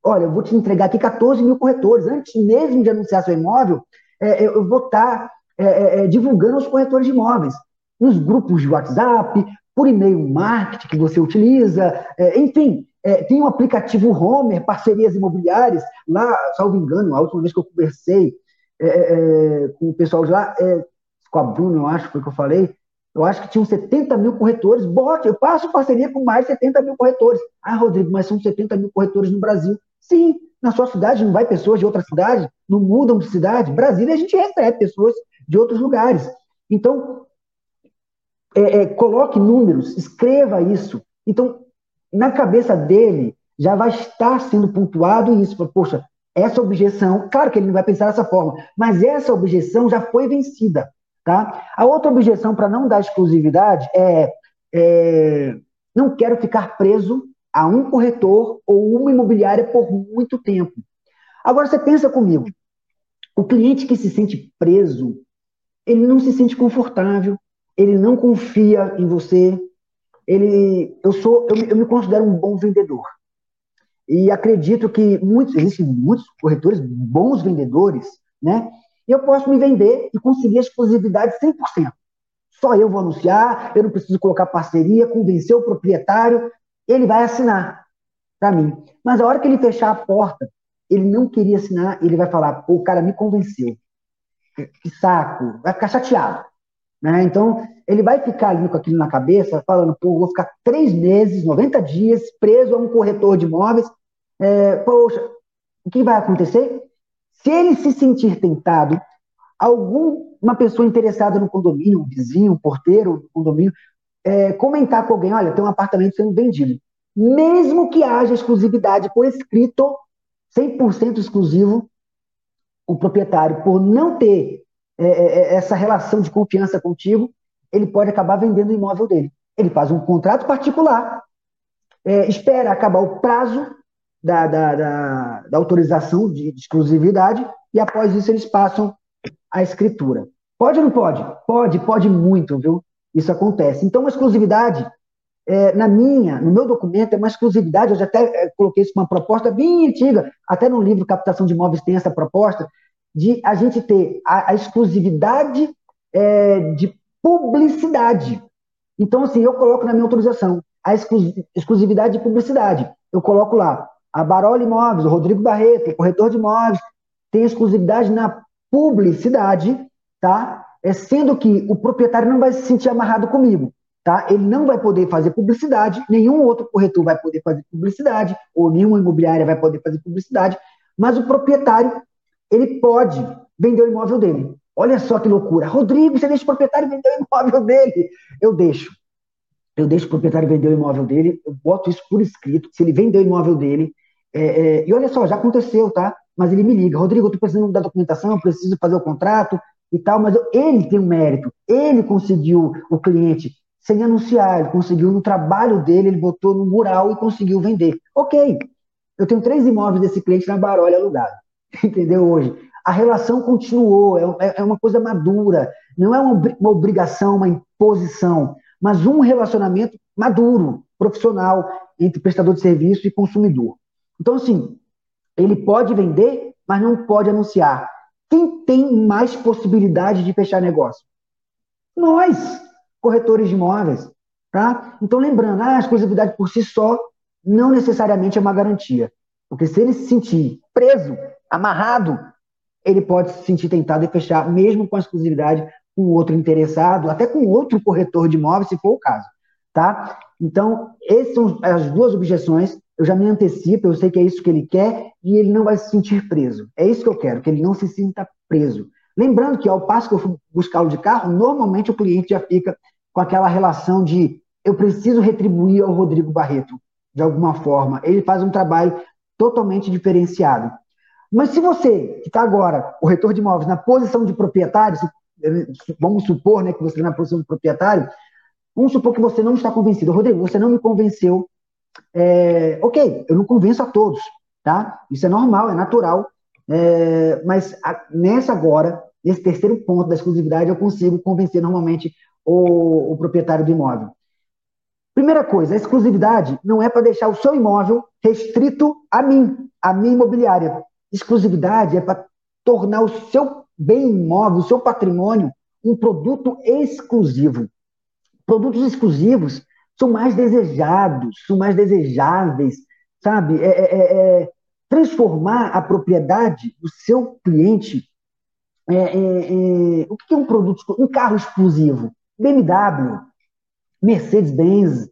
[SPEAKER 2] olha, eu vou te entregar aqui 14 mil corretores. Antes mesmo de anunciar seu imóvel, é, eu vou estar tá, é, é, é, divulgando os corretores de imóveis. Nos grupos de WhatsApp, por e-mail marketing que você utiliza, é, enfim, é, tem um aplicativo Homer, parcerias imobiliárias, lá, salvo engano, a última vez que eu conversei é, é, é com o pessoal de lá, é, com a Bruna, eu acho, foi que eu falei, eu acho que tinham 70 mil corretores, bote, eu passo parceria com mais de 70 mil corretores. Ah, Rodrigo, mas são 70 mil corretores no Brasil. Sim, na sua cidade não vai pessoas de outra cidade, não mudam de cidade. Brasília a gente recebe pessoas de outros lugares. Então, é, é, coloque números, escreva isso. Então, na cabeça dele já vai estar sendo pontuado isso. Poxa, essa objeção, claro que ele não vai pensar dessa forma, mas essa objeção já foi vencida. Tá? A outra objeção para não dar exclusividade é, é não quero ficar preso a um corretor ou uma imobiliária por muito tempo. Agora você pensa comigo, o cliente que se sente preso, ele não se sente confortável, ele não confia em você, ele, eu sou, eu, eu me considero um bom vendedor. E acredito que muitos, existem muitos corretores bons vendedores, né? E eu posso me vender e conseguir a exclusividade 100%. Só eu vou anunciar, eu não preciso colocar parceria, convencer o proprietário, ele vai assinar para mim. Mas a hora que ele fechar a porta, ele não queria assinar, ele vai falar, pô, o cara me convenceu. Que saco, vai ficar chateado. Né? Então, ele vai ficar ali com aquilo na cabeça, falando, pô, vou ficar três meses, 90 dias, preso a um corretor de imóveis. É, poxa, o que vai acontecer? Se ele se sentir tentado, alguma pessoa interessada no condomínio, um vizinho, um porteiro do condomínio, é, comentar com alguém, olha, tem um apartamento sendo vendido. Mesmo que haja exclusividade por escrito, 100% exclusivo, o proprietário, por não ter é, é, é, essa relação de confiança contigo, ele pode acabar vendendo o imóvel dele. Ele faz um contrato particular, é, espera acabar o prazo da, da, da, da autorização de, de exclusividade e após isso eles passam a escritura. Pode ou não pode? Pode, pode muito, viu? Isso acontece. Então, a exclusividade, é, na minha, no meu documento, é uma exclusividade, eu já até é, coloquei isso uma proposta bem antiga, até no livro Captação de Imóveis tem essa proposta, de a gente ter a, a exclusividade é, de publicidade. Então, assim, eu coloco na minha autorização a exclusividade de publicidade. Eu coloco lá a Baroli Imóveis, o Rodrigo Barreto, o corretor de imóveis, tem exclusividade na publicidade, tá? É sendo que o proprietário não vai se sentir amarrado comigo, tá? Ele não vai poder fazer publicidade, nenhum outro corretor vai poder fazer publicidade, ou nenhuma imobiliária vai poder fazer publicidade, mas o proprietário ele pode vender o imóvel dele. Olha só que loucura. Rodrigo, você deixa o proprietário vender o imóvel dele? Eu deixo. Eu deixo o proprietário vender o imóvel dele, eu boto isso por escrito. Se ele vender o imóvel dele, É, é, e olha só, já aconteceu, tá? Mas ele me liga, Rodrigo, eu estou precisando da documentação, preciso fazer o contrato e tal, mas ele tem um mérito, ele conseguiu o cliente sem anunciar, ele conseguiu no trabalho dele, ele botou no mural e conseguiu vender. Ok, eu tenho três imóveis desse cliente na Barolha alugado, entendeu? Hoje. A relação continuou, é, é, é uma coisa madura, não é uma, uma obrigação, uma imposição, mas um relacionamento maduro, profissional, entre prestador de serviço e consumidor. Então, assim, ele pode vender, mas não pode anunciar. Quem tem mais possibilidade de fechar negócio? Nós, corretores de imóveis. Tá? Então, lembrando, ah, a exclusividade por si só não necessariamente é uma garantia. Porque se ele se sentir preso, amarrado, ele pode se sentir tentado em fechar, mesmo com exclusividade, com outro interessado, até com outro corretor de imóveis, se for o caso. Tá? Então, essas são as duas objeções eu já me antecipo, eu sei que é isso que ele quer e ele não vai se sentir preso. É isso que eu quero, que ele não se sinta preso. Lembrando que ao passo que eu fui buscá-lo de carro, normalmente o cliente já fica com aquela relação de eu preciso retribuir ao Rodrigo Barreto, de alguma forma. Ele faz um trabalho totalmente diferenciado. Mas se você, que está agora, o retor de imóveis, na posição de proprietário, vamos supor né, que você está na posição de proprietário, vamos supor que você não está convencido. Rodrigo, você não me convenceu é, ok, eu não convenço a todos, tá? Isso é normal, é natural. É, mas a, nessa agora, nesse terceiro ponto da exclusividade, eu consigo convencer normalmente o, o proprietário do imóvel. Primeira coisa, a exclusividade não é para deixar o seu imóvel restrito a mim, a minha imobiliária. Exclusividade é para tornar o seu bem imóvel, o seu patrimônio, um produto exclusivo. Produtos exclusivos são mais desejados, são mais desejáveis, sabe? É, é, é, é transformar a propriedade do seu cliente. É, é, o que é um produto, um carro exclusivo? BMW, Mercedes-Benz,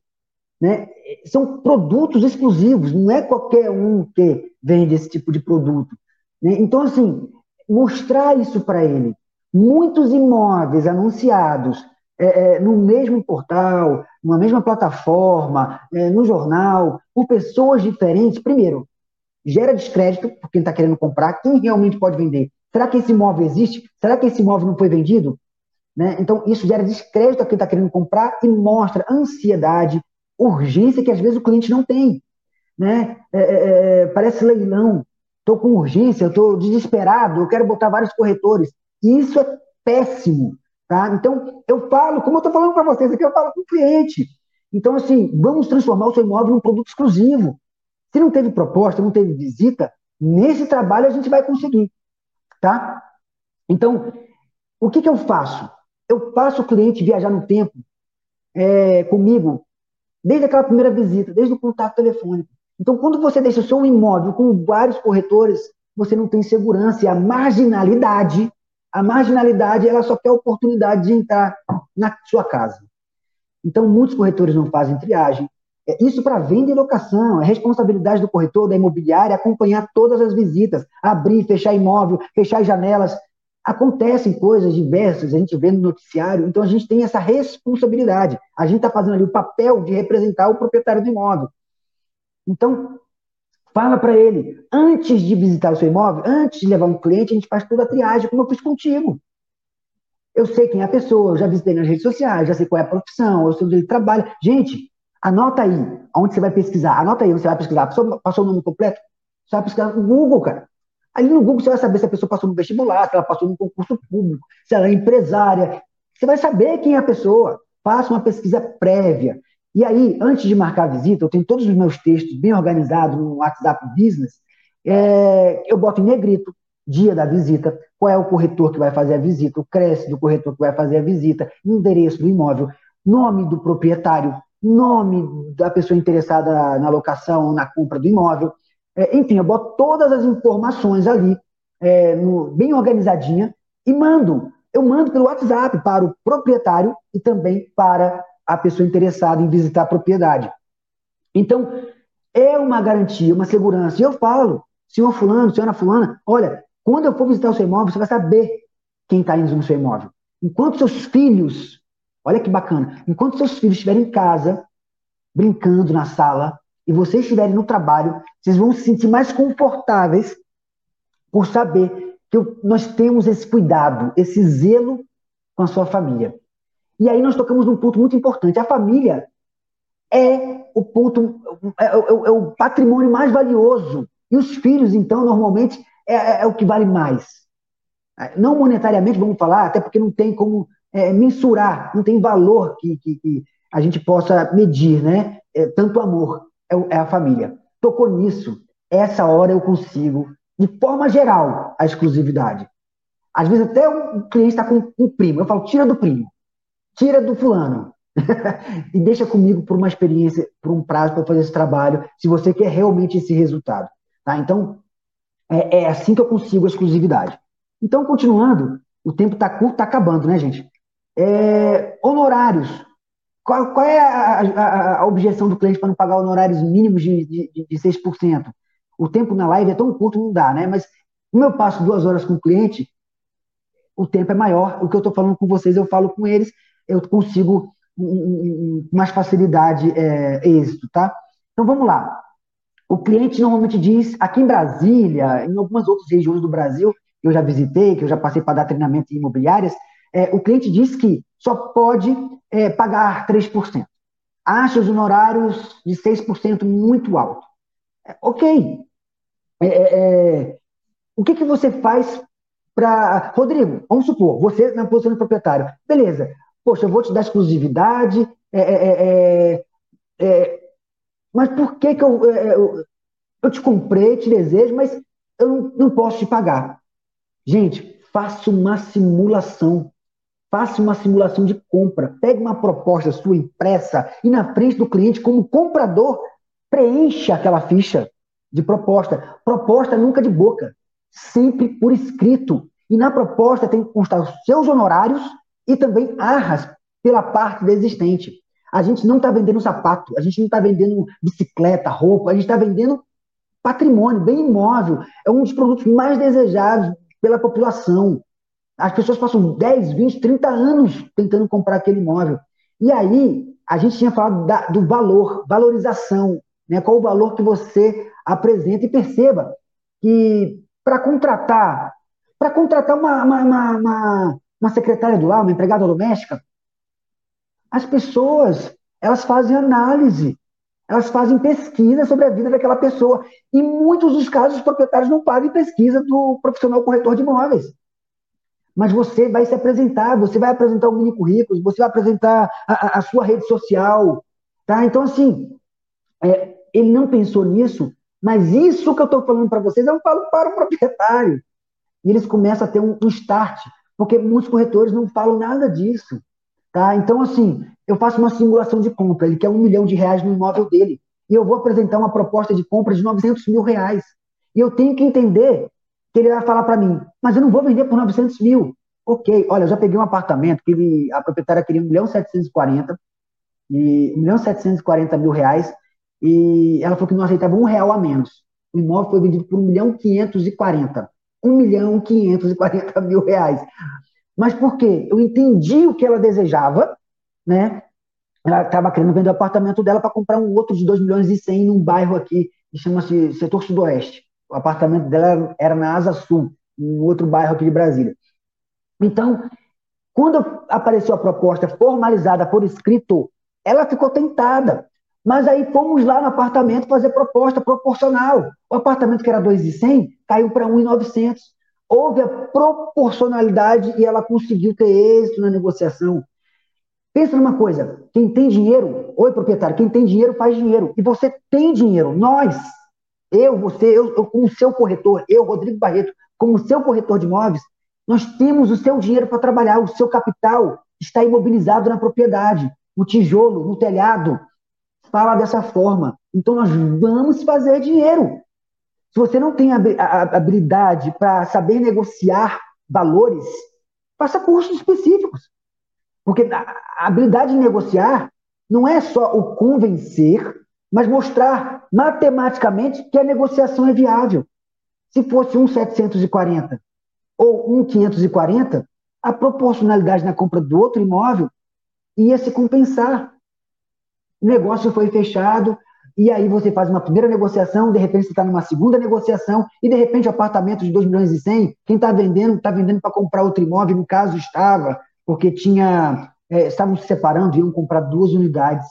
[SPEAKER 2] né? São produtos exclusivos, não é qualquer um que vende esse tipo de produto. Né? Então, assim, mostrar isso para ele. Muitos imóveis anunciados é, é, no mesmo portal, numa mesma plataforma, é, no jornal, por pessoas diferentes, primeiro, gera descrédito por quem está querendo comprar, quem realmente pode vender. Será que esse imóvel existe? Será que esse imóvel não foi vendido? Né? Então, isso gera descrédito a quem está querendo comprar e mostra ansiedade, urgência que às vezes o cliente não tem. Né? É, é, é parece leilão. Estou com urgência, estou desesperado, eu quero botar vários corretores. Isso é péssimo. Tá? Então, eu falo, como eu estou falando para vocês aqui, eu falo com o cliente. Então, assim, vamos transformar o seu imóvel num produto exclusivo. Se não teve proposta, não teve visita, nesse trabalho a gente vai conseguir. Tá? Então, o que, que eu faço? Eu faço o cliente viajar no tempo é, comigo, desde aquela primeira visita, desde o contato telefônico. Então, quando você deixa o seu imóvel com vários corretores, você não tem segurança e a marginalidade a marginalidade ela só quer a oportunidade de entrar na sua casa. Então, muitos corretores não fazem triagem. É, isso para venda e locação, é responsabilidade do corretor, da imobiliária, acompanhar todas as visitas, abrir, fechar imóvel, fechar janelas. Acontecem coisas diversas, a gente vê no noticiário, então a gente tem essa responsabilidade. A gente está fazendo ali o papel de representar o proprietário do imóvel. Então, Fala para ele, antes de visitar o seu imóvel, antes de levar um cliente, a gente faz toda a triagem, como eu fiz contigo. Eu sei quem é a pessoa, eu já visitei nas redes sociais, já sei qual é a profissão, eu sei onde ele trabalha. Gente, anota aí onde você vai pesquisar. Anota aí onde você vai pesquisar. A pessoa passou o nome completo? Você vai pesquisar no Google, cara. Ali no Google você vai saber se a pessoa passou no vestibular, se ela passou no concurso público, se ela é empresária. Você vai saber quem é a pessoa. Faça uma pesquisa prévia. E aí, antes de marcar a visita, eu tenho todos os meus textos bem organizados no WhatsApp Business. É, eu boto em negrito, dia da visita, qual é o corretor que vai fazer a visita, o cresce do corretor que vai fazer a visita, endereço do imóvel, nome do proprietário, nome da pessoa interessada na locação ou na compra do imóvel. É, enfim, eu boto todas as informações ali, é, no, bem organizadinha, e mando. Eu mando pelo WhatsApp para o proprietário e também para a pessoa interessada em visitar a propriedade. Então, é uma garantia, uma segurança. E eu falo, senhor fulano, senhora fulana, olha, quando eu for visitar o seu imóvel, você vai saber quem está indo no seu imóvel. Enquanto seus filhos, olha que bacana, enquanto seus filhos estiverem em casa, brincando na sala, e vocês estiverem no trabalho, vocês vão se sentir mais confortáveis por saber que nós temos esse cuidado, esse zelo com a sua família. E aí nós tocamos num ponto muito importante. A família é o ponto, é, é, é o patrimônio mais valioso. E os filhos, então, normalmente, é, é, é, o que vale mais. Não monetariamente, vamos falar, até porque não tem como é, mensurar, não tem valor que, que, que, a gente possa medir, né? tanto amor é, a família. Tocou nisso, essa hora eu consigo, de forma geral, a exclusividade. Às vezes até o cliente está com um primo, eu falo, tira do primo, tira do fulano, e deixa comigo por uma experiência, por um prazo para fazer esse trabalho, se você quer realmente esse resultado. Tá? Então, é, é assim que eu consigo a exclusividade. Então, continuando, o tempo está curto, está acabando, né, gente? É, honorários. Qual, qual é a, a, a, objeção do cliente para não pagar honorários mínimos de, de, de 6%? O tempo na live é tão curto, não dá, né? Mas como eu passo duas horas com o cliente, o tempo é maior. O que eu estou falando com vocês, eu falo com eles, eu consigo com mais facilidade é, êxito, tá? Então vamos lá. O cliente normalmente diz, aqui em Brasília, em algumas outras regiões do Brasil, que eu já visitei, que eu já passei para dar treinamento em imobiliárias, é, o cliente diz que só pode é, pagar 3%. Acha os honorários de 6% muito alto. É, ok. É, é, o que, que você faz para. Rodrigo, vamos supor, você na posição de proprietário. Beleza, poxa, eu vou te dar exclusividade, é, é, é, é mas por que, que eu, é, eu, eu, te comprei, te desejo, mas eu não, não posso te pagar? Gente, faça uma simulação. Faça uma simulação de compra. Pegue uma proposta sua impressa e na frente do cliente, como comprador, preencha aquela ficha de proposta. Proposta nunca de boca, sempre por escrito. E na proposta tem que constar os seus honorários e também arras pela parte da existente. A gente não está vendendo sapato, a gente não está vendendo bicicleta, roupa, a gente está vendendo patrimônio, bem imóvel. É um dos produtos mais desejados pela população. As pessoas passam 10, 20, 30 anos tentando comprar aquele imóvel. E aí, a gente tinha falado da, do valor, valorização. Né? Qual o valor que você apresenta e perceba que para contratar, para contratar uma, uma, uma, uma secretária do lar, uma empregada doméstica, as pessoas, elas fazem análise, elas fazem pesquisa sobre a vida daquela pessoa. Em muitos dos casos, os proprietários não fazem pesquisa do profissional corretor de imóveis. Mas você vai se apresentar, você vai apresentar o mini currículo, você vai apresentar a, a, sua rede social. Tá? Então, assim, é, ele não pensou nisso, mas isso que eu estou falando para vocês, eu falo para o proprietário. E eles começam a ter um, um start porque muitos corretores não falam nada disso. Tá? Então, assim, eu faço uma simulação de compra, ele quer um milhão de reais no imóvel dele, e eu vou apresentar uma proposta de compra de 900 mil reais. E eu tenho que entender que ele vai falar para mim, mas eu não vou vender por 900 mil. Ok, olha, eu já peguei um apartamento que ele, a proprietária queria 1 milhão 740, e 1 milhão 740 mil reais, e ela falou que não aceitava um real a menos. O imóvel foi vendido por 1 milhão 540. 1 milhão 540 mil reais. Mas por quê? Eu entendi o que ela desejava, né? Ela estava querendo vender o apartamento dela para comprar um outro de 2 milhões e 100 num bairro aqui, que chama-se Setor Sudoeste. O apartamento dela era na Asa Sul, um outro bairro aqui de Brasília. Então, quando apareceu a proposta formalizada por escrito, ela ficou tentada. Mas aí fomos lá no apartamento fazer proposta proporcional. O apartamento que era 2,100 caiu para 1,900. Houve a proporcionalidade e ela conseguiu ter êxito na negociação. Pensa numa coisa, quem tem dinheiro, oi proprietário, quem tem dinheiro faz dinheiro. E você tem dinheiro, nós, eu, você, eu, eu como seu corretor, eu, Rodrigo Barreto, como seu corretor de imóveis, nós temos o seu dinheiro para trabalhar, o seu capital está imobilizado na propriedade, no tijolo, no telhado, fala dessa forma. Então nós vamos fazer dinheiro. Se você não tem habilidade para saber negociar valores, faça cursos específicos. Porque a habilidade de negociar não é só o convencer, mas mostrar matematicamente que a negociação é viável. Se fosse um 740 ou um 540, a proporcionalidade na compra do outro imóvel ia se compensar. O negócio foi fechado, e aí você faz uma primeira negociação, de repente você está numa segunda negociação, e de repente o apartamento de 2 milhões e 100, quem está vendendo, está vendendo para comprar outro imóvel, no caso estava, porque tinha, é, estavam se separando, iam comprar duas unidades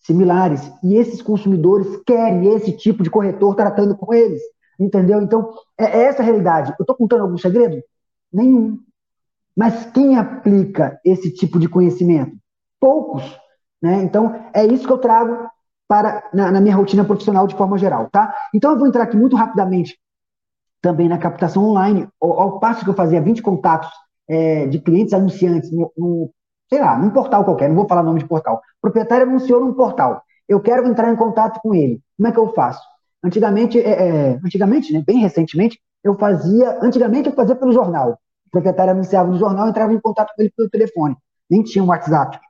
[SPEAKER 2] similares, e esses consumidores querem esse tipo de corretor tratando com eles, entendeu? Então, é, é essa a realidade. Eu estou contando algum segredo? Nenhum. Mas quem aplica esse tipo de conhecimento? Poucos. Né? Então, é isso que eu trago para na, na, minha rotina profissional de forma geral, tá? Então eu vou entrar aqui muito rapidamente também na captação online, ao, ao passo que eu fazia 20 contatos é, de clientes anunciantes no, no, sei lá, num portal qualquer, não vou falar nome de portal. O proprietário anunciou num portal. Eu quero entrar em contato com ele. Como é que eu faço? Antigamente, é, é, antigamente, né, bem recentemente, eu fazia, antigamente eu fazia pelo jornal. O proprietário anunciava no jornal, eu entrava em contato com ele pelo telefone. Nem tinha um WhatsApp.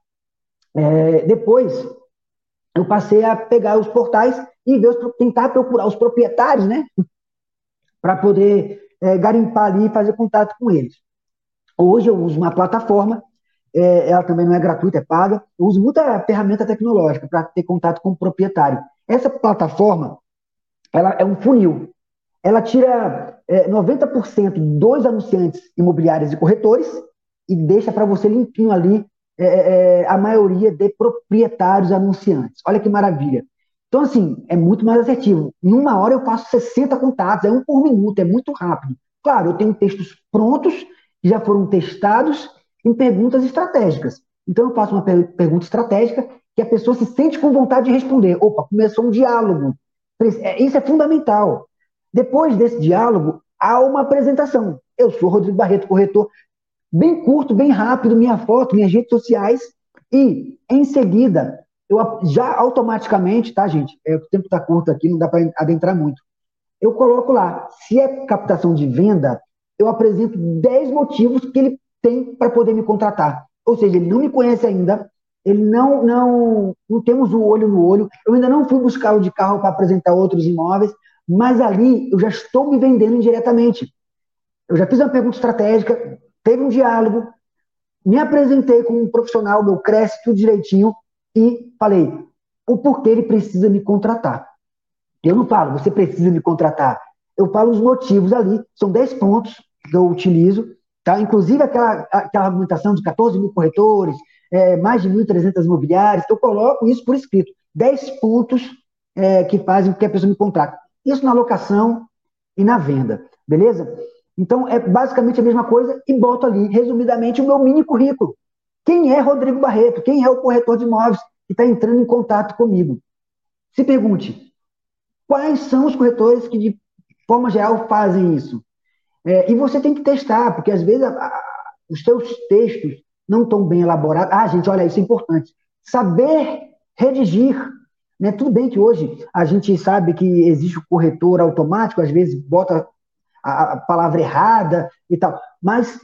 [SPEAKER 2] É, depois, eu passei a pegar os portais e ver tentar procurar os proprietários, né? Para poder é, garimpar ali e fazer contato com eles. Hoje eu uso uma plataforma, é, ela também não é gratuita, é paga. Eu uso muita ferramenta tecnológica para ter contato com o proprietário. Essa plataforma, ela é um funil. Ela tira é, 90% dos anunciantes imobiliários e corretores e deixa para você limpinho ali é, é, é, a maioria de proprietários anunciantes. Olha que maravilha. Então, assim, é muito mais assertivo. Em uma hora eu faço 60 contatos, é um por minuto, é muito rápido. Claro, eu tenho textos prontos, que já foram testados em perguntas estratégicas. Então, eu faço uma per pergunta estratégica que a pessoa se sente com vontade de responder. Opa, começou um diálogo. É, isso é fundamental. Depois desse diálogo, há uma apresentação. Eu sou Rodrigo Barreto, corretor bem curto, bem rápido, minha foto, minhas redes sociais, e em seguida, eu já automaticamente, tá, gente? É, o tempo está curto aqui, não dá para adentrar muito. Eu coloco lá, se é captação de venda, eu apresento 10 motivos que ele tem para poder me contratar. Ou seja, ele não me conhece ainda, ele não, não, não temos o um olho no olho, eu ainda não fui buscar o de carro para apresentar outros imóveis, mas ali eu já estou me vendendo indiretamente. Eu já fiz uma pergunta estratégica, teve um diálogo, me apresentei como um profissional, meu cresce tudo direitinho e falei o porquê ele precisa me contratar. Eu não falo, você precisa me contratar. Eu falo os motivos ali, são 10 pontos que eu utilizo, tá? inclusive aquela, aquela argumentação de 14 mil corretores, é, mais de 1.300 imobiliárias, eu coloco isso por escrito. 10 pontos é, que fazem com que a pessoa me contrate. Isso na locação e na venda, beleza? Então, é basicamente a mesma coisa e boto ali, resumidamente, o meu mini currículo. Quem é Rodrigo Barreto? Quem é o corretor de imóveis que está entrando em contato comigo? Se pergunte, quais são os corretores que, de forma geral, fazem isso? É, e você tem que testar, porque às vezes a, a, os seus textos não estão bem elaborados. Ah, gente, olha, isso é importante. Saber redigir. Né? Tudo bem que hoje a gente sabe que existe o corretor automático, às vezes bota a, palavra errada e tal, mas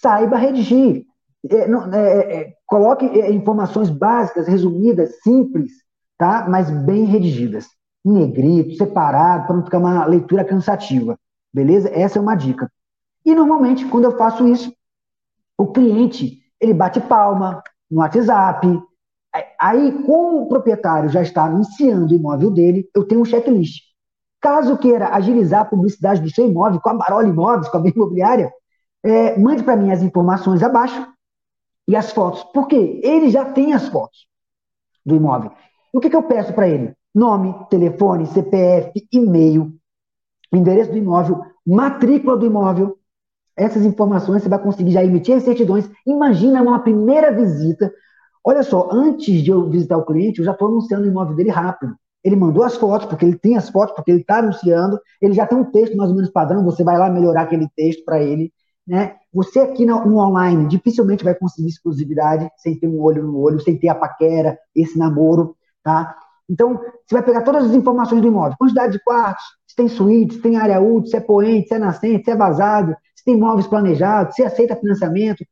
[SPEAKER 2] saiba redigir. É, não, é, é, coloque é, informações básicas, resumidas, simples, tá? mas bem redigidas. Em negrito, separado, para não ficar uma leitura cansativa. Beleza? Essa é uma dica. E normalmente, quando eu faço isso, o cliente ele bate palma no WhatsApp. Aí, como o proprietário já está anunciando o imóvel dele, eu tenho um checklist. Caso queira agilizar a publicidade do seu imóvel com a Barola Imóveis, com a minha imobiliária, é, mande para mim as informações abaixo e as fotos, porque ele já tem as fotos do imóvel. E o que, que eu peço para ele? Nome, telefone, CPF, e-mail, endereço do imóvel, matrícula do imóvel. Essas informações você vai conseguir já emitir as certidões. Imagina uma primeira visita. Olha só, antes de eu visitar o cliente, eu já estou anunciando o imóvel dele rápido. Ele mandou as fotos, porque ele tem as fotos, porque ele está anunciando, ele já tem um texto mais ou menos padrão, você vai lá melhorar aquele texto para ele. Né? Você aqui no, no, online dificilmente vai conseguir exclusividade sem ter um olho no olho, sem ter a paquera, esse namoro, tá? Então, você vai pegar todas as informações do imóvel, quantidade de quartos, se tem suíte, se tem área útil, se é poente, se é nascente, se é vazado, se tem imóveis planejados, se aceita financiamento.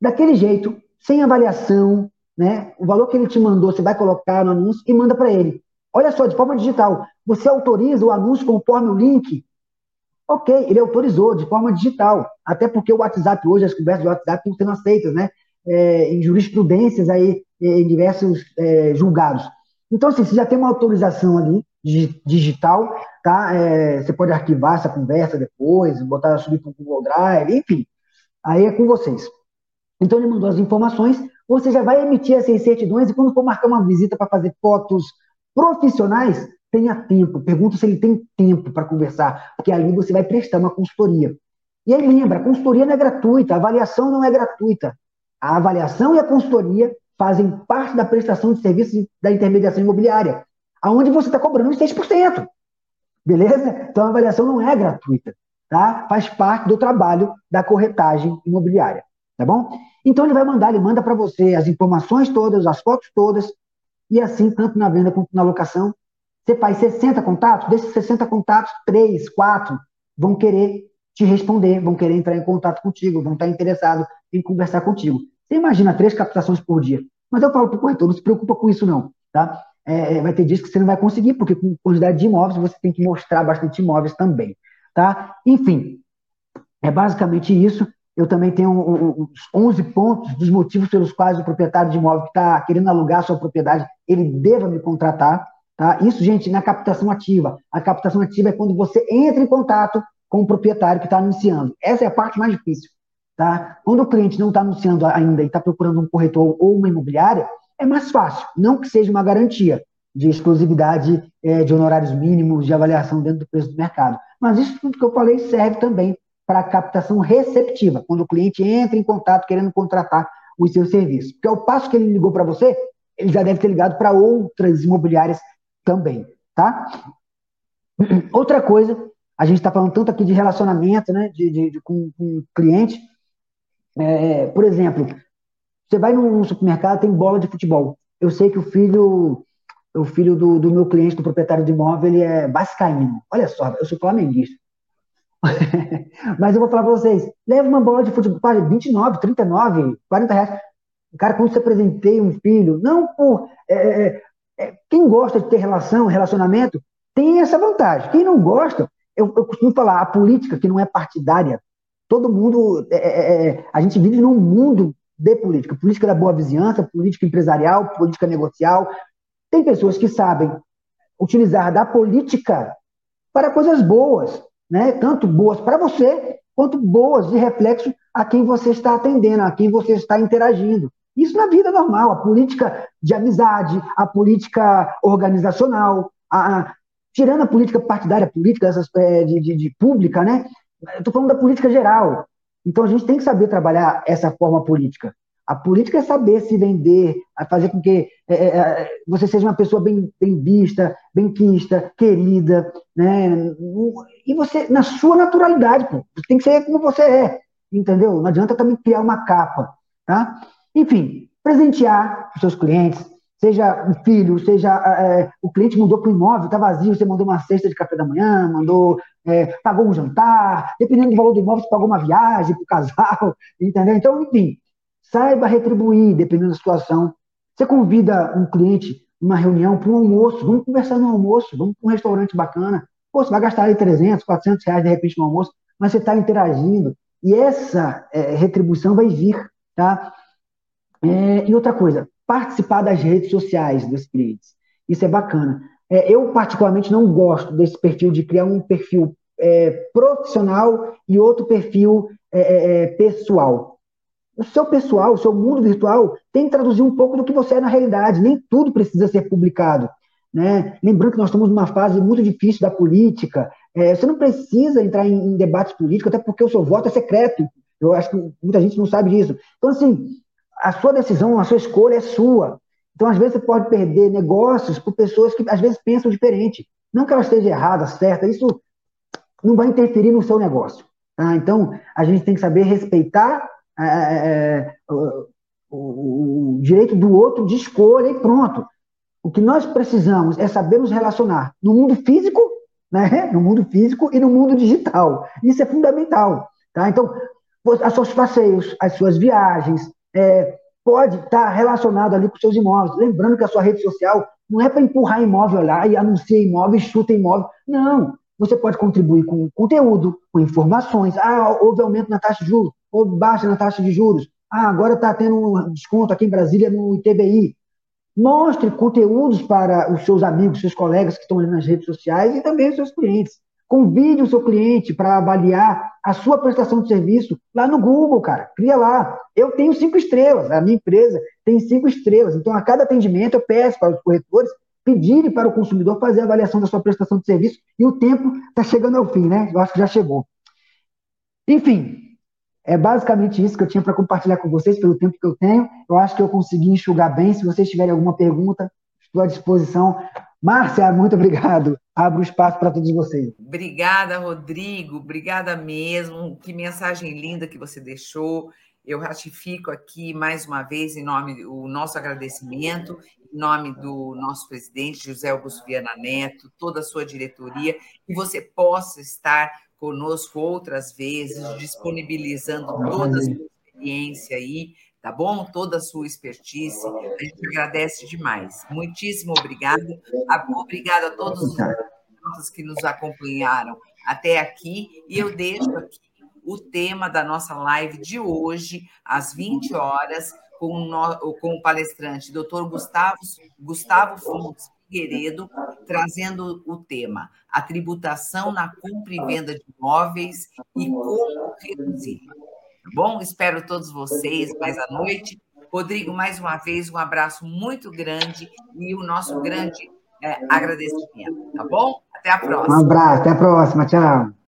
[SPEAKER 2] Daquele jeito, sem avaliação, né? O valor que ele te mandou, você vai colocar no anúncio e manda para ele. Olha só, de forma digital, você autoriza o anúncio conforme o link? Ok, ele autorizou de forma digital. Até porque o WhatsApp hoje, as conversas de WhatsApp estão sendo aceitas, né? É, em jurisprudências aí, em diversos é, julgados. Então, assim, você já tem uma autorização ali digital, tá? É, você pode arquivar essa conversa depois, botar subir para o Google Drive, enfim. Aí é com vocês. Então ele mandou as informações, você já vai emitir essas certidões e quando for marcar uma visita para fazer fotos profissionais, tenha tempo. Pergunta se ele tem tempo para conversar, porque ali você vai prestar uma consultoria. E aí lembra, a consultoria não é gratuita, a avaliação não é gratuita. A avaliação e a consultoria fazem parte da prestação de serviços da intermediação imobiliária, aonde você está cobrando os 6%. Beleza? Então a avaliação não é gratuita, tá? Faz parte do trabalho da corretagem imobiliária, tá bom? Então ele vai mandar, ele manda para você as informações todas, as fotos todas, e assim, tanto na venda quanto na locação, você faz 60 contatos, desses 60 contatos, 3, 4 vão querer te responder, vão querer entrar em contato contigo, vão estar interessados em conversar contigo. Você imagina três captações por dia. Mas eu falo para o corretor, não se preocupa com isso não, tá? É, é, vai ter dias que você não vai conseguir, porque com quantidade de imóveis você tem que mostrar bastante imóveis também, tá? Enfim, é basicamente isso. Eu também tenho os 11 pontos dos motivos pelos quais o proprietário de imóvel que está querendo alugar sua propriedade, ele deva me contratar, tá? Isso, gente, na captação ativa. A captação ativa é quando você entra em contato com o proprietário que está anunciando. Essa é a parte mais difícil. Tá? Quando o cliente não está anunciando ainda e está procurando um corretor ou uma imobiliária, é mais fácil, não que seja uma garantia de exclusividade é, de honorários mínimos de avaliação dentro do preço do mercado. Mas isso tudo que eu falei serve também para a captação receptiva, quando o cliente entra em contato querendo contratar os seus serviços. Porque ao passo que ele ligou para você, ele já deve ter ligado para outras imobiliárias também, tá? Outra coisa a gente está falando tanto aqui de relacionamento, né, de, de, de com, com cliente. É, por exemplo, você vai num supermercado, tem bola de futebol. Eu sei que o filho, o filho do, do meu cliente, do proprietário de imóvel, ele é bascaíno. Olha só, eu sou flamenguista. Mas eu vou falar para vocês, leva uma bola de futebol, 29, 39, 40 reais. Cara, quando você apresentei um filho, não por... É, é, é, quem gosta de ter relação, relacionamento, tem essa vantagem. Quem não gosta, eu, eu costumo falar, a política que não é partidária, todo mundo, é, é, é, a gente vive num mundo de política, política da boa vizinhança, política empresarial, política negocial. Tem pessoas que sabem utilizar da política para coisas boas, né? Tanto boas para você, quanto boas de reflexo a quem você está atendendo, a quem você está interagindo. Isso na vida normal, a política de amizade, a política organizacional, a, tirando a política partidária, política essas, é, de, de, de pública, né? Estou falando da política geral. Então a gente tem que saber trabalhar essa forma política. A política é saber se vender, fazer com que é, é, é, você seja uma pessoa bem, bem vista, bem quista, querida, né? E você, na sua naturalidade, pô, tem que ser como você é, entendeu? Não adianta também criar uma capa, tá? Enfim, presentear os seus clientes, seja o filho, seja é, o cliente mudou para o imóvel, está vazio, você mandou uma cesta de café da manhã, mandou, é, pagou um jantar, dependendo do valor do imóvel, você pagou uma viagem para o casal, entendeu? Então, enfim, saiba retribuir, dependendo da situação. Você convida um cliente numa reunião para um almoço, vamos conversar no almoço, vamos para um restaurante bacana. Pô, você vai gastar aí 300, 400 reais de repente no almoço, mas você está interagindo. E essa é, retribuição vai vir, tá? É, e outra coisa, participar das redes sociais dos clientes. Isso é bacana. É, eu, particularmente, não gosto desse perfil de criar um perfil é, profissional e outro perfil é, é, pessoal. O seu pessoal, o seu mundo virtual, tem que traduzir um pouco do que você é na realidade. Nem tudo precisa ser publicado. Né? Lembrando que nós estamos numa fase muito difícil da política. É, você não precisa entrar em, em debates políticos, até porque o seu voto é secreto. Eu acho que muita gente não sabe disso. Então, assim, a sua decisão, a sua escolha é sua. Então, às vezes, você pode perder negócios por pessoas que, às vezes, pensam diferente. Não que ela esteja errada, certa, isso não vai interferir no seu negócio. Tá? Então, a gente tem que saber respeitar é, é, o, o, o direito do outro de escolha e pronto. O que nós precisamos é saber nos relacionar no mundo físico, né? no mundo físico e no mundo digital. Isso é fundamental. Tá? Então, os seus passeios, as suas viagens, é, pode estar relacionado ali com seus imóveis. Lembrando que a sua rede social não é para empurrar imóvel lá e anunciar imóvel e chuta imóvel. Não. Você pode contribuir com conteúdo, com informações. Ah, houve aumento na taxa de juros, houve baixa na taxa de juros. Ah, agora está tendo um desconto aqui em Brasília no ITBI. Mostre conteúdos para os seus amigos, seus colegas que estão ali nas redes sociais e também os seus clientes. Convide o seu cliente para avaliar a sua prestação de serviço lá no Google, cara. Cria lá. Eu tenho cinco estrelas, a minha empresa tem cinco estrelas. Então, a cada atendimento, eu peço para os corretores pedirem para o consumidor fazer a avaliação da sua prestação de serviço e o tempo está chegando ao fim, né? Eu acho que já chegou. Enfim, é basicamente isso que eu tinha para compartilhar com vocês pelo tempo que eu tenho. Eu acho que eu consegui enxugar bem. Se vocês tiverem alguma pergunta, estou à disposição. Márcia, muito obrigado. Abro espaço para todos vocês.
[SPEAKER 1] Obrigada, Rodrigo. Obrigada mesmo. Que mensagem linda que você deixou. Eu ratifico aqui mais uma vez em nome o nosso agradecimento, em nome do nosso presidente José Augusto Viana Neto, toda a sua diretoria, que você possa estar conosco outras vezes, disponibilizando toda a sua experiência aí tá bom? Toda a sua expertise. A gente agradece demais. Muitíssimo obrigado. Obrigada a todos os que nos acompanharam até aqui. E eu deixo aqui o tema da nossa live de hoje, às 20 horas, com o, no, com o palestrante Dr. Gustavo, Gustavo Fontes Figueiredo, trazendo o tema A tributação na compra e venda de imóveis e como reduzir. Tá bom? Espero todos vocês mais à noite. Rodrigo, mais uma vez, um abraço muito grande e o nosso grande é, agradecimento, tá bom? Até a próxima.
[SPEAKER 2] Um abraço, até a próxima, tchau.